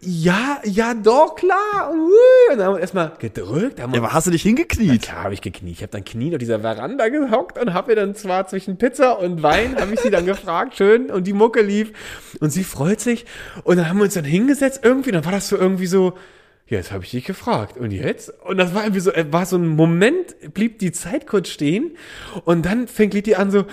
ja, ja, doch, klar. Und, dann haben wir erstmal gedrückt. Haben Ja, aber hast du dich hingekniet? klar habe ich gekniet. Ich habe dann Knie auf dieser Veranda gehockt und habe ihr dann zwar zwischen Pizza und Wein, habe ich sie dann gefragt, schön, und die Mucke lief. Und sie freut sich. Und dann haben wir uns dann hingesetzt irgendwie. Dann war das so irgendwie so, jetzt habe ich dich gefragt. Und jetzt? Und das war irgendwie so, äh, war so ein Moment, blieb die Zeit kurz stehen. Und dann fängt Liti an so,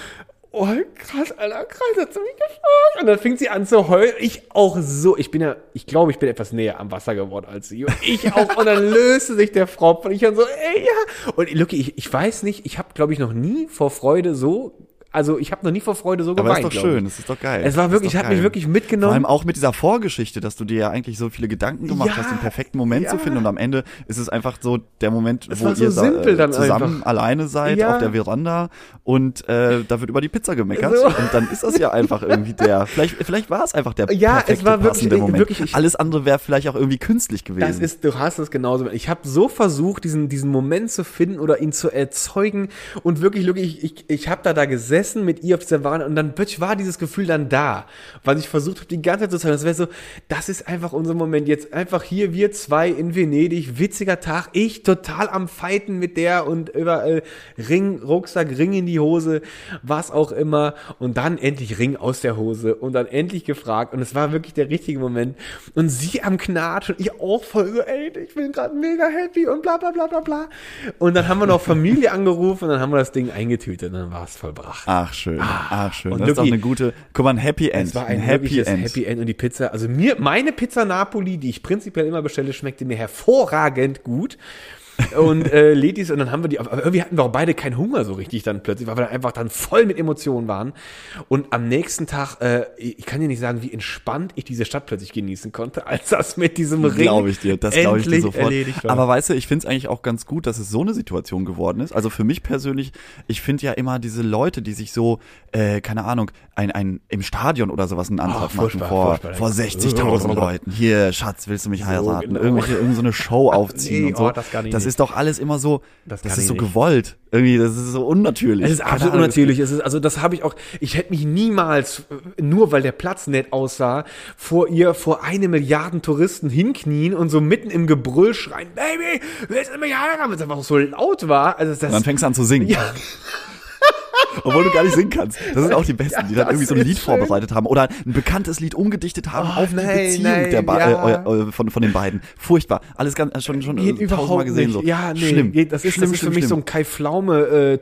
Oh, krass, Alter, krass, hat sie mich gefragt. Und dann fängt sie an zu heulen. Ich auch so. Ich bin ja, ich glaube, ich bin etwas näher am Wasser geworden als sie. Und ich auch. Und dann löste sich der Fropf. Und ich dann so, ey, ja. Und Lucky, ich, ich weiß nicht, ich habe, glaube ich, noch nie vor Freude so, also ich habe noch nie vor Freude so Aber geweint. ist doch schön, das ist doch geil. Es war wirklich, ich habe mich wirklich mitgenommen. Vor allem auch mit dieser Vorgeschichte, dass du dir ja eigentlich so viele Gedanken gemacht Ja, hast, den perfekten Moment zu ja. finden und am Ende ist es einfach so der Moment, Es wo so ihr dann zusammen einfach. alleine seid Ja. auf der Veranda und äh, da wird über die Pizza gemeckert So. und dann ist das ja einfach irgendwie der, vielleicht, vielleicht war es einfach der Ja, es perfekte, war wirklich- Moment. wirklich, ich- Alles andere wäre vielleicht auch irgendwie künstlich gewesen. Das ist, du hast es genauso. Ich habe so versucht, diesen, diesen Moment zu finden oder ihn zu erzeugen und wirklich, wirklich, ich, ich, ich habe da da gesessen mit ihr auf dieser Bahn und dann plötzlich war dieses Gefühl dann da, weil ich versucht habe, die ganze Zeit zu zeigen, das wäre so, das ist einfach unser Moment. Jetzt. Einfach hier wir zwei in Venedig, witziger Tag, ich total am Fighten mit der und überall Ring, Rucksack, Ring in die Hose, was auch immer. Und dann endlich Ring aus der Hose und dann endlich gefragt. Und es war wirklich der richtige Moment. Und sie am Knatschen, ich auch voll so, ey, ich bin gerade mega happy und bla bla bla bla bla. Und dann haben wir noch Familie angerufen und dann haben wir das Ding eingetütet und dann war es vollbracht. Ach schön, ach schön. und Das ist doch Lucky, eine gute, guck mal, ein Happy End. Es war ein, Happy wirkliches End. Happy End und die Pizza, also mir, meine Pizza Napoli, die ich prinzipiell immer bestelle, schmeckte mir hervorragend gut. Und äh, Letis und dann haben wir die, aber irgendwie hatten wir auch beide keinen Hunger so richtig dann plötzlich, weil wir dann einfach dann voll mit Emotionen waren. Und am nächsten Tag, äh, ich kann dir nicht sagen, wie entspannt ich diese Stadt plötzlich genießen konnte, als das mit diesem Ring Glaube ich dir, das glaube ich dir sofort. erledigt war. Aber weißt du, ich finde es eigentlich auch ganz gut, dass es so eine Situation geworden ist. Also für mich persönlich, ich finde ja immer diese Leute, die sich so, äh, keine Ahnung, ein, ein im Stadion oder sowas einen Antrag Oh, machen vor, furchtbar. vor 60.000 Leuten. Hier, Schatz, willst du mich heiraten? genau. Irgendwelche, irgend so Show aufziehen Nee, und so. oh, das kann ich das nicht. ist doch alles immer so, Das das, ist so nicht. gewollt. Irgendwie, das ist so unnatürlich. Es ist absolut unnatürlich. Es ist, also das habe ich auch, ich hätte mich niemals, äh, nur weil der Platz nett aussah, vor ihr, vor eine Milliarden Touristen hinknien und so mitten im Gebrüll schreien, Baby, willst du mich heiraten? Weil es einfach so laut war. Also Und das, dann fängst du an zu singen. ja, Obwohl du gar nicht singen kannst. Das sind auch die Besten, Ja, die dann irgendwie so ein Lied schön. vorbereitet haben oder ein bekanntes Lied umgedichtet haben Oh, auf nein, Beziehung nein, der ba ja. äh, äh, von, von den beiden. Furchtbar. Alles ganz, äh, schon, schon geht äh, tausendmal überhaupt gesehen nicht. so. Ja, nee, schlimm. Geht, das ist, schlimm, das ist schlimm, für mich so ein Kai Pflaume äh.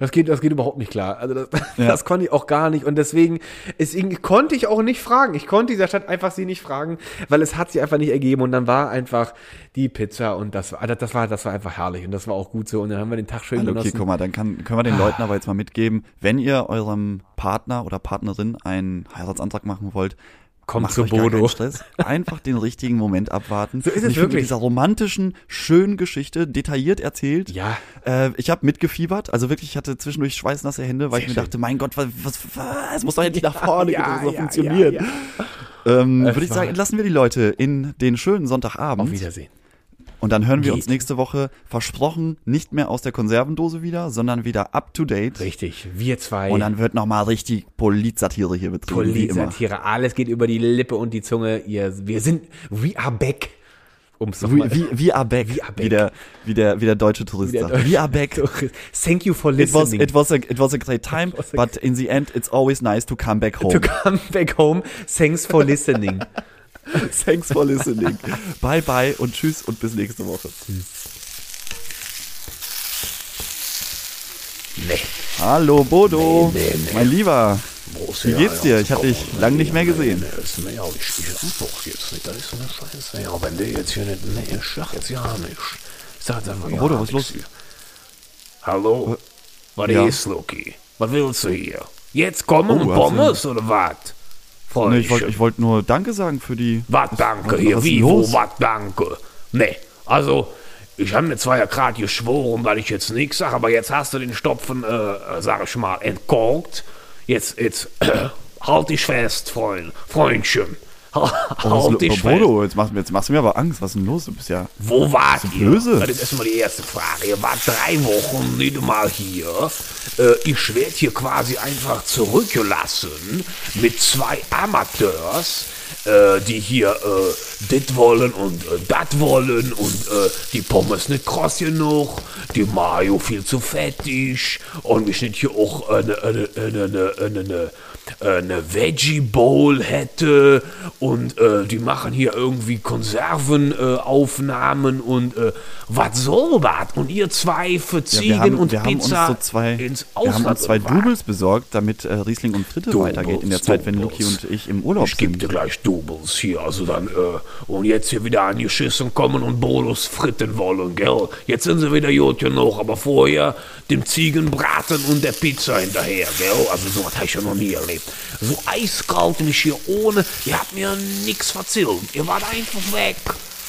Das geht, das geht überhaupt nicht klar. Also das, Ja. das konnte ich auch gar nicht und deswegen, deswegen konnte ich auch nicht fragen. Ich konnte dieser Stadt einfach sie nicht fragen, weil es hat sich einfach nicht ergeben und dann war einfach die Pizza und das war, das war, das war einfach herrlich und das war auch gut so und dann haben wir den Tag schön Also, okay, genossen. guck mal, dann kann, können wir den Leuten aber jetzt mal mitgeben, wenn ihr eurem Partner oder Partnerin einen Heiratsantrag machen wollt, Kommt zu Bodo. Einfach den richtigen Moment abwarten. So ist es ich wirklich. Mit dieser romantischen, schönen Geschichte, detailliert erzählt. Ja. Äh, ich habe mitgefiebert. Also wirklich, ich hatte zwischendurch schweißnasse Hände, weil Sehr ich mir schön. dachte, mein Gott, was, was, was es muss doch endlich nach vorne gehen, Ja, das muss doch ja, funktionieren. ja, ja. Ähm, Würde ich sagen, entlassen wir die Leute in den schönen Sonntagabend. Auf Wiedersehen. Und dann hören wir uns nächste Woche versprochen nicht mehr aus der Konservendose wieder, sondern wieder up to date. Richtig. Wir zwei. Und dann wird nochmal richtig Politsatire hier betrieben. Polizatire. Alles geht über die Lippe und die Zunge. Ihr, wir sind, we are back. Um's Wie, wie, wie are back, We are back. Wie, der, wie, der, wie der deutsche Tourist Wie der sagt. We are back. Thank you for It was, listening. it, was a, it was a great time, a- but in the end it's always nice to come back home. to come back home. Thanks for listening. Thanks for listening. bye bye und tschüss und bis nächste Woche. nee. Hallo Bodo, Nee, nee, nee. mein Lieber. Wie geht's dir? Ich hatte dich lang nicht mehr gesehen. Nee, ja, ich, ich antworte jetzt nicht. Das ist so eine Scheiße. Ja, wenn der jetzt hier nicht, nee, ich sag jetzt ja nicht. Ich sag jetzt einfach ja Bodo, was ist los? hier. Hallo? Was Ja. ist, Loki? Was willst du hier? Jetzt kommen Oh, Pommes oder was? Nee, ich wollte wollt nur Danke sagen für die. Was danke Was hier, wie, wo, was danke. Nee, also, ich habe mir zwar ja gerade geschworen, weil ich jetzt nichts sage, aber jetzt hast du den Stopfen, äh, sag ich mal, entkorkt. Jetzt, jetzt, äh, halt dich fest, Freund, Freundchen. Oh, was, Halt dich oh. Bodo, jetzt machst, jetzt machst du mir aber Angst. Was ist denn los? Du bist ja. Wo wart ihr? böse? Das ist erstmal die erste Frage. Ihr wart drei Wochen nicht mal hier. Äh, ich werde hier quasi einfach zurückgelassen mit zwei Amateurs, äh, die hier äh, dit wollen und äh, dat wollen und äh, die Pommes nicht kross genug, die Mayo viel zu fettig und ich nicht hier auch eine, eine, eine, eine, eine, eine eine Veggie Bowl hätte und äh, die machen hier irgendwie Konservenaufnahmen äh, und äh, was soll das? Und ihr zwei für Ja, Ziegen wir haben, und wir haben uns Pizza so zwei, ins wir haben Ausland uns zwei was? Doubles besorgt, damit äh, Riesling und Fritte Doubles, weitergeht in der Zeit, wenn Luki Doubles. und ich im Urlaub Ich gebe sind. dir gleich Doubles hier, also dann, äh, und jetzt hier wieder angeschissen kommen und Bolos fritten wollen, gell? Jetzt sind sie wieder gut genug, aber vorher dem Ziegenbraten und der Pizza hinterher, gell? Also so was habe ich ja noch nie erlebt. So eiskalt und ich hier ohne, ihr habt mir nichts verzählt. Ihr wart einfach weg.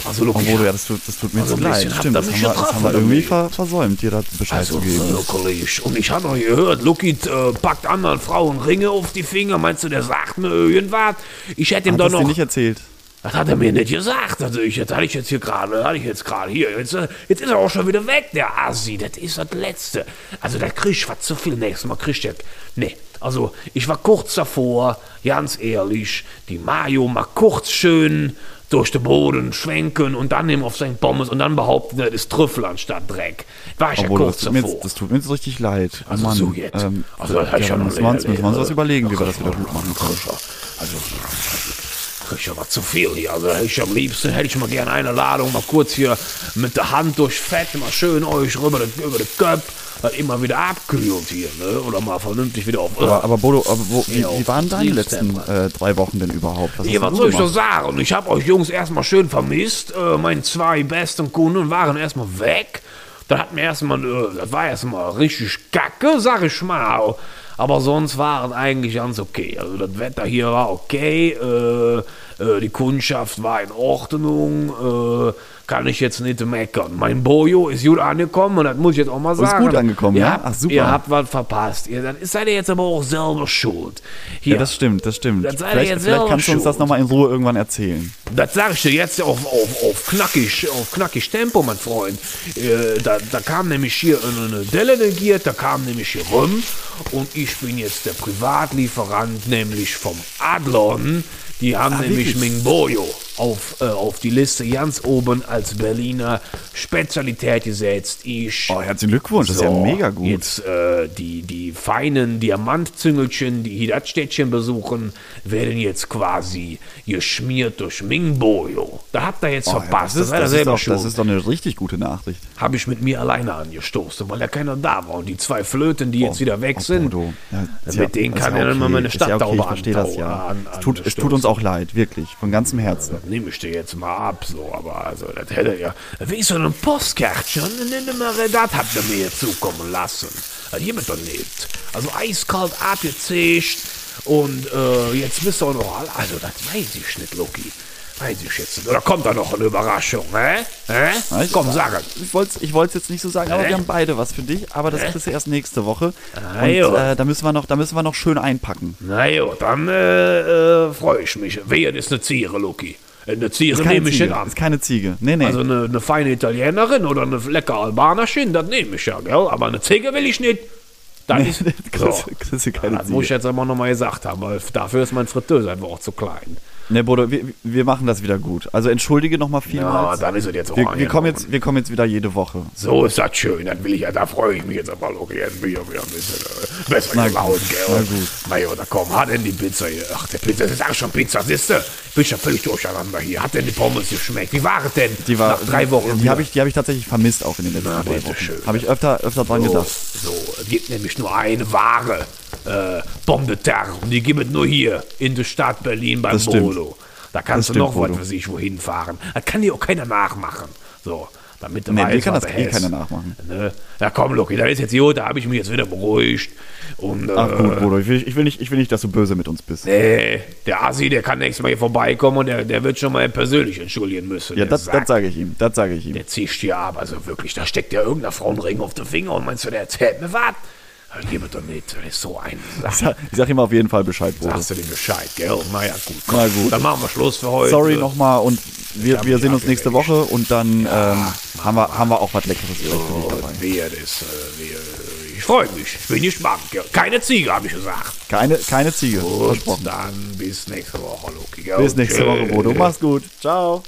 Also, Luki, Bodo, ja, das tut, das tut mir Also so leid. Stimmt, das haben, wir, das haben wir irgendwie ver versäumt, dir da Bescheid Also, zu geben. wirklich. Und ich habe noch gehört, Luki äh, packt anderen Frauen Ringe auf die Finger. Meinst du, der sagt mir irgendwas? Ich hätte ihm doch das dir noch... nicht erzählt? Das hat er mir nicht gesagt. Also ich, jetzt hatte ich jetzt hier gerade, hatte ich jetzt gerade hier. Jetzt, äh, jetzt ist er auch schon wieder weg, der Assi. Das ist das Letzte. Also da krieg ich was zu viel. Nächstes Mal krieg ich das. Nee. Also ich war kurz davor, ganz ehrlich, die Mayo mal kurz schön durch den Boden schwenken und dann nehmen auf seinen Pommes und dann behaupten, das ist Trüffel anstatt Dreck. War ich ja Obwohl, das kurz mir davor. jetzt, das tut mir jetzt richtig leid. Oh Also Mann, so jetzt. Ähm, Also das ja, ja noch müssen wir uns, was überlegen, wie wir das wieder gut machen können. Also, ja was zu viel hier. Also ich am liebsten hätte ich mal gerne eine Ladung, mal kurz hier mit der Hand durch Fett, mal schön euch rüber den, über den Köpf, das immer wieder abkühlt hier, ne? Oder mal vernünftig wieder auf. Aber, aber Bodo, aber wo, wie, wie waren deine letzten äh, drei Wochen denn überhaupt? Was Ja, was soll ich doch sagen? Ich habe euch Jungs erstmal schön vermisst. Äh, meine zwei besten Kunden waren erstmal weg. Das hat mir erstmal, äh, das war erstmal richtig kacke, sag ich mal. Aber sonst war es eigentlich ganz okay. Also das Wetter hier war okay, äh, äh, die Kundschaft war in Ordnung, äh, kann ich jetzt nicht meckern. Mein Bojo ist gut angekommen und das muss ich jetzt auch mal ist sagen. gut angekommen, ja? Habt, Ach, super. Ihr habt was verpasst. Ihr, dann seid ihr jetzt aber auch selber schuld. Hier, Ja, das stimmt, das stimmt. Das Vielleicht, jetzt vielleicht kannst du uns das nochmal in Ruhe irgendwann erzählen. Das sag ich dir jetzt auf, auf, auf, knackig, auf knackig Tempo, mein Freund. Äh, da, da kam nämlich hier eine delegiert, da kam nämlich hier rum und ich bin jetzt der Privatlieferant, nämlich vom Adlon. Die haben nämlich wirklich? Auf, äh, auf die Liste ganz oben als Berliner Spezialität gesetzt. Ich Oh, herzlichen Glückwunsch, das ist ja mega gut. Jetzt äh, die, die feinen Diamantzüngelchen, die hier das Städtchen besuchen, werden jetzt quasi geschmiert durch Mingboyo. Da habt ihr jetzt Oh, ja, verpasst. das, ist, das, ist doch, das ist doch eine richtig gute Nachricht. Habe ich mit mir alleine angestoßen, weil ja keiner da war. Und die zwei Flöten, die jetzt wieder weg Oh, sind, Bodo. Ja, mit ja- denen kann ja er dann mal okay. meine Ist ja okay, ich verstehe das ja. an- es, tut, es tut uns auch leid, wirklich, von ganzem Herzen. Nehme ich dir jetzt mal ab, so, aber also, das hätte ja, wie so ein Postkärtchen, mal, das habt ihr mir zukommen lassen. Das hier mit doch nicht. Also eiskalt abgezischt und äh, jetzt du auch noch, also das weiß ich nicht, Loki. Weiß ich jetzt nicht. Oder kommt da noch eine Überraschung, hä? Hä? Ich- Komm, sag es. Ich wollte es ich wollt's jetzt nicht so sagen, aber Hä? wir haben beide was für dich, aber das ist erst nächste Woche. Ah, Und jo. äh, da, müssen wir noch, da müssen wir noch schön einpacken. Na ja, dann äh, äh, freue ich mich. Wer ist eine Ziere, Loki? Eine keine, nehme ich Ziege, an. ist keine Ziege. Nee, nee. Also eine, eine feine Italienerin oder eine lecker Albanerin, das nehme ich ja, gell? Aber eine Ziege will ich nicht. Das ist, das, so. das keine Das muss ich Ziege. jetzt aber nochmal gesagt haben, weil dafür ist mein Fritteuse einfach auch zu klein. Nee, Bodo, wir, wir machen das wieder gut. Also entschuldige nochmal Ja, vielmals. dann ist es jetzt auch wir, wir, kommen jetzt, wir kommen jetzt wieder jede Woche. So ist das schön, das will ich ja, da freue ich mich jetzt aber, okay, jetzt bin ich auch wieder ein bisschen äh, besser Na gelaunt, gut, gell? na gut. Na ja, da komm, hat denn die Pizza hier? Ach, der Pizza, das ist auch schon Pizza, siehst du? Bin schon völlig durcheinander hier. Hat denn die Pommes geschmeckt? Wie war es denn? Die war, Nach drei Wochen. Die habe ich, die hab ich tatsächlich vermisst auch in den letzten Na, drei. Wochen. Habe ich öfter, öfter dran So, gedacht. so, es gibt nämlich nur eine Ware, äh, de terre. Und die gibt es nur hier in der Stadt Berlin beim Das. Bolo. Da kannst Das du noch was für sich wohin fahren. Das kann dir auch keiner nachmachen. So, damit du Nee, weißt, kann was das eh keiner nachmachen. Ne? Ja komm, Loki, da ist jetzt gut, da habe ich mich jetzt wieder beruhigt. Und, Ach äh, gut, Bodo, ich will, ich, will nicht, ich will nicht, dass du böse mit uns bist. Nee, der Asi, der kann nächstes Mal hier vorbeikommen und der, der wird schon mal persönlich entschuldigen müssen. Ja, das, das sage ich ihm. Das sage ich ihm. Der zischt hier ab, also wirklich, da steckt ja irgendeiner Frau einen Ring auf den Finger und meinst du, der erzählt mir was? Das ist so ein Ich sag, ich sag ihm auf jeden Fall Bescheid, Bodo. Sagst du dem Bescheid, gell? Na ja, gut. Komm, Na gut. Dann machen wir Schluss für heute. Sorry nochmal und wir, wir sehen uns nächste. Woche und dann ähm, haben, wir, haben wir auch was Leckeres für dich dabei. Wer das, äh, wer, ich freue mich. Ich bin gespannt. Gell? Keine Ziege, habe ich gesagt. Keine, keine Ziege. Und Versprochen. dann bis nächste Woche, Loki. Gell? Bis nächste Woche. Tschüss. Mach's gut. Ciao.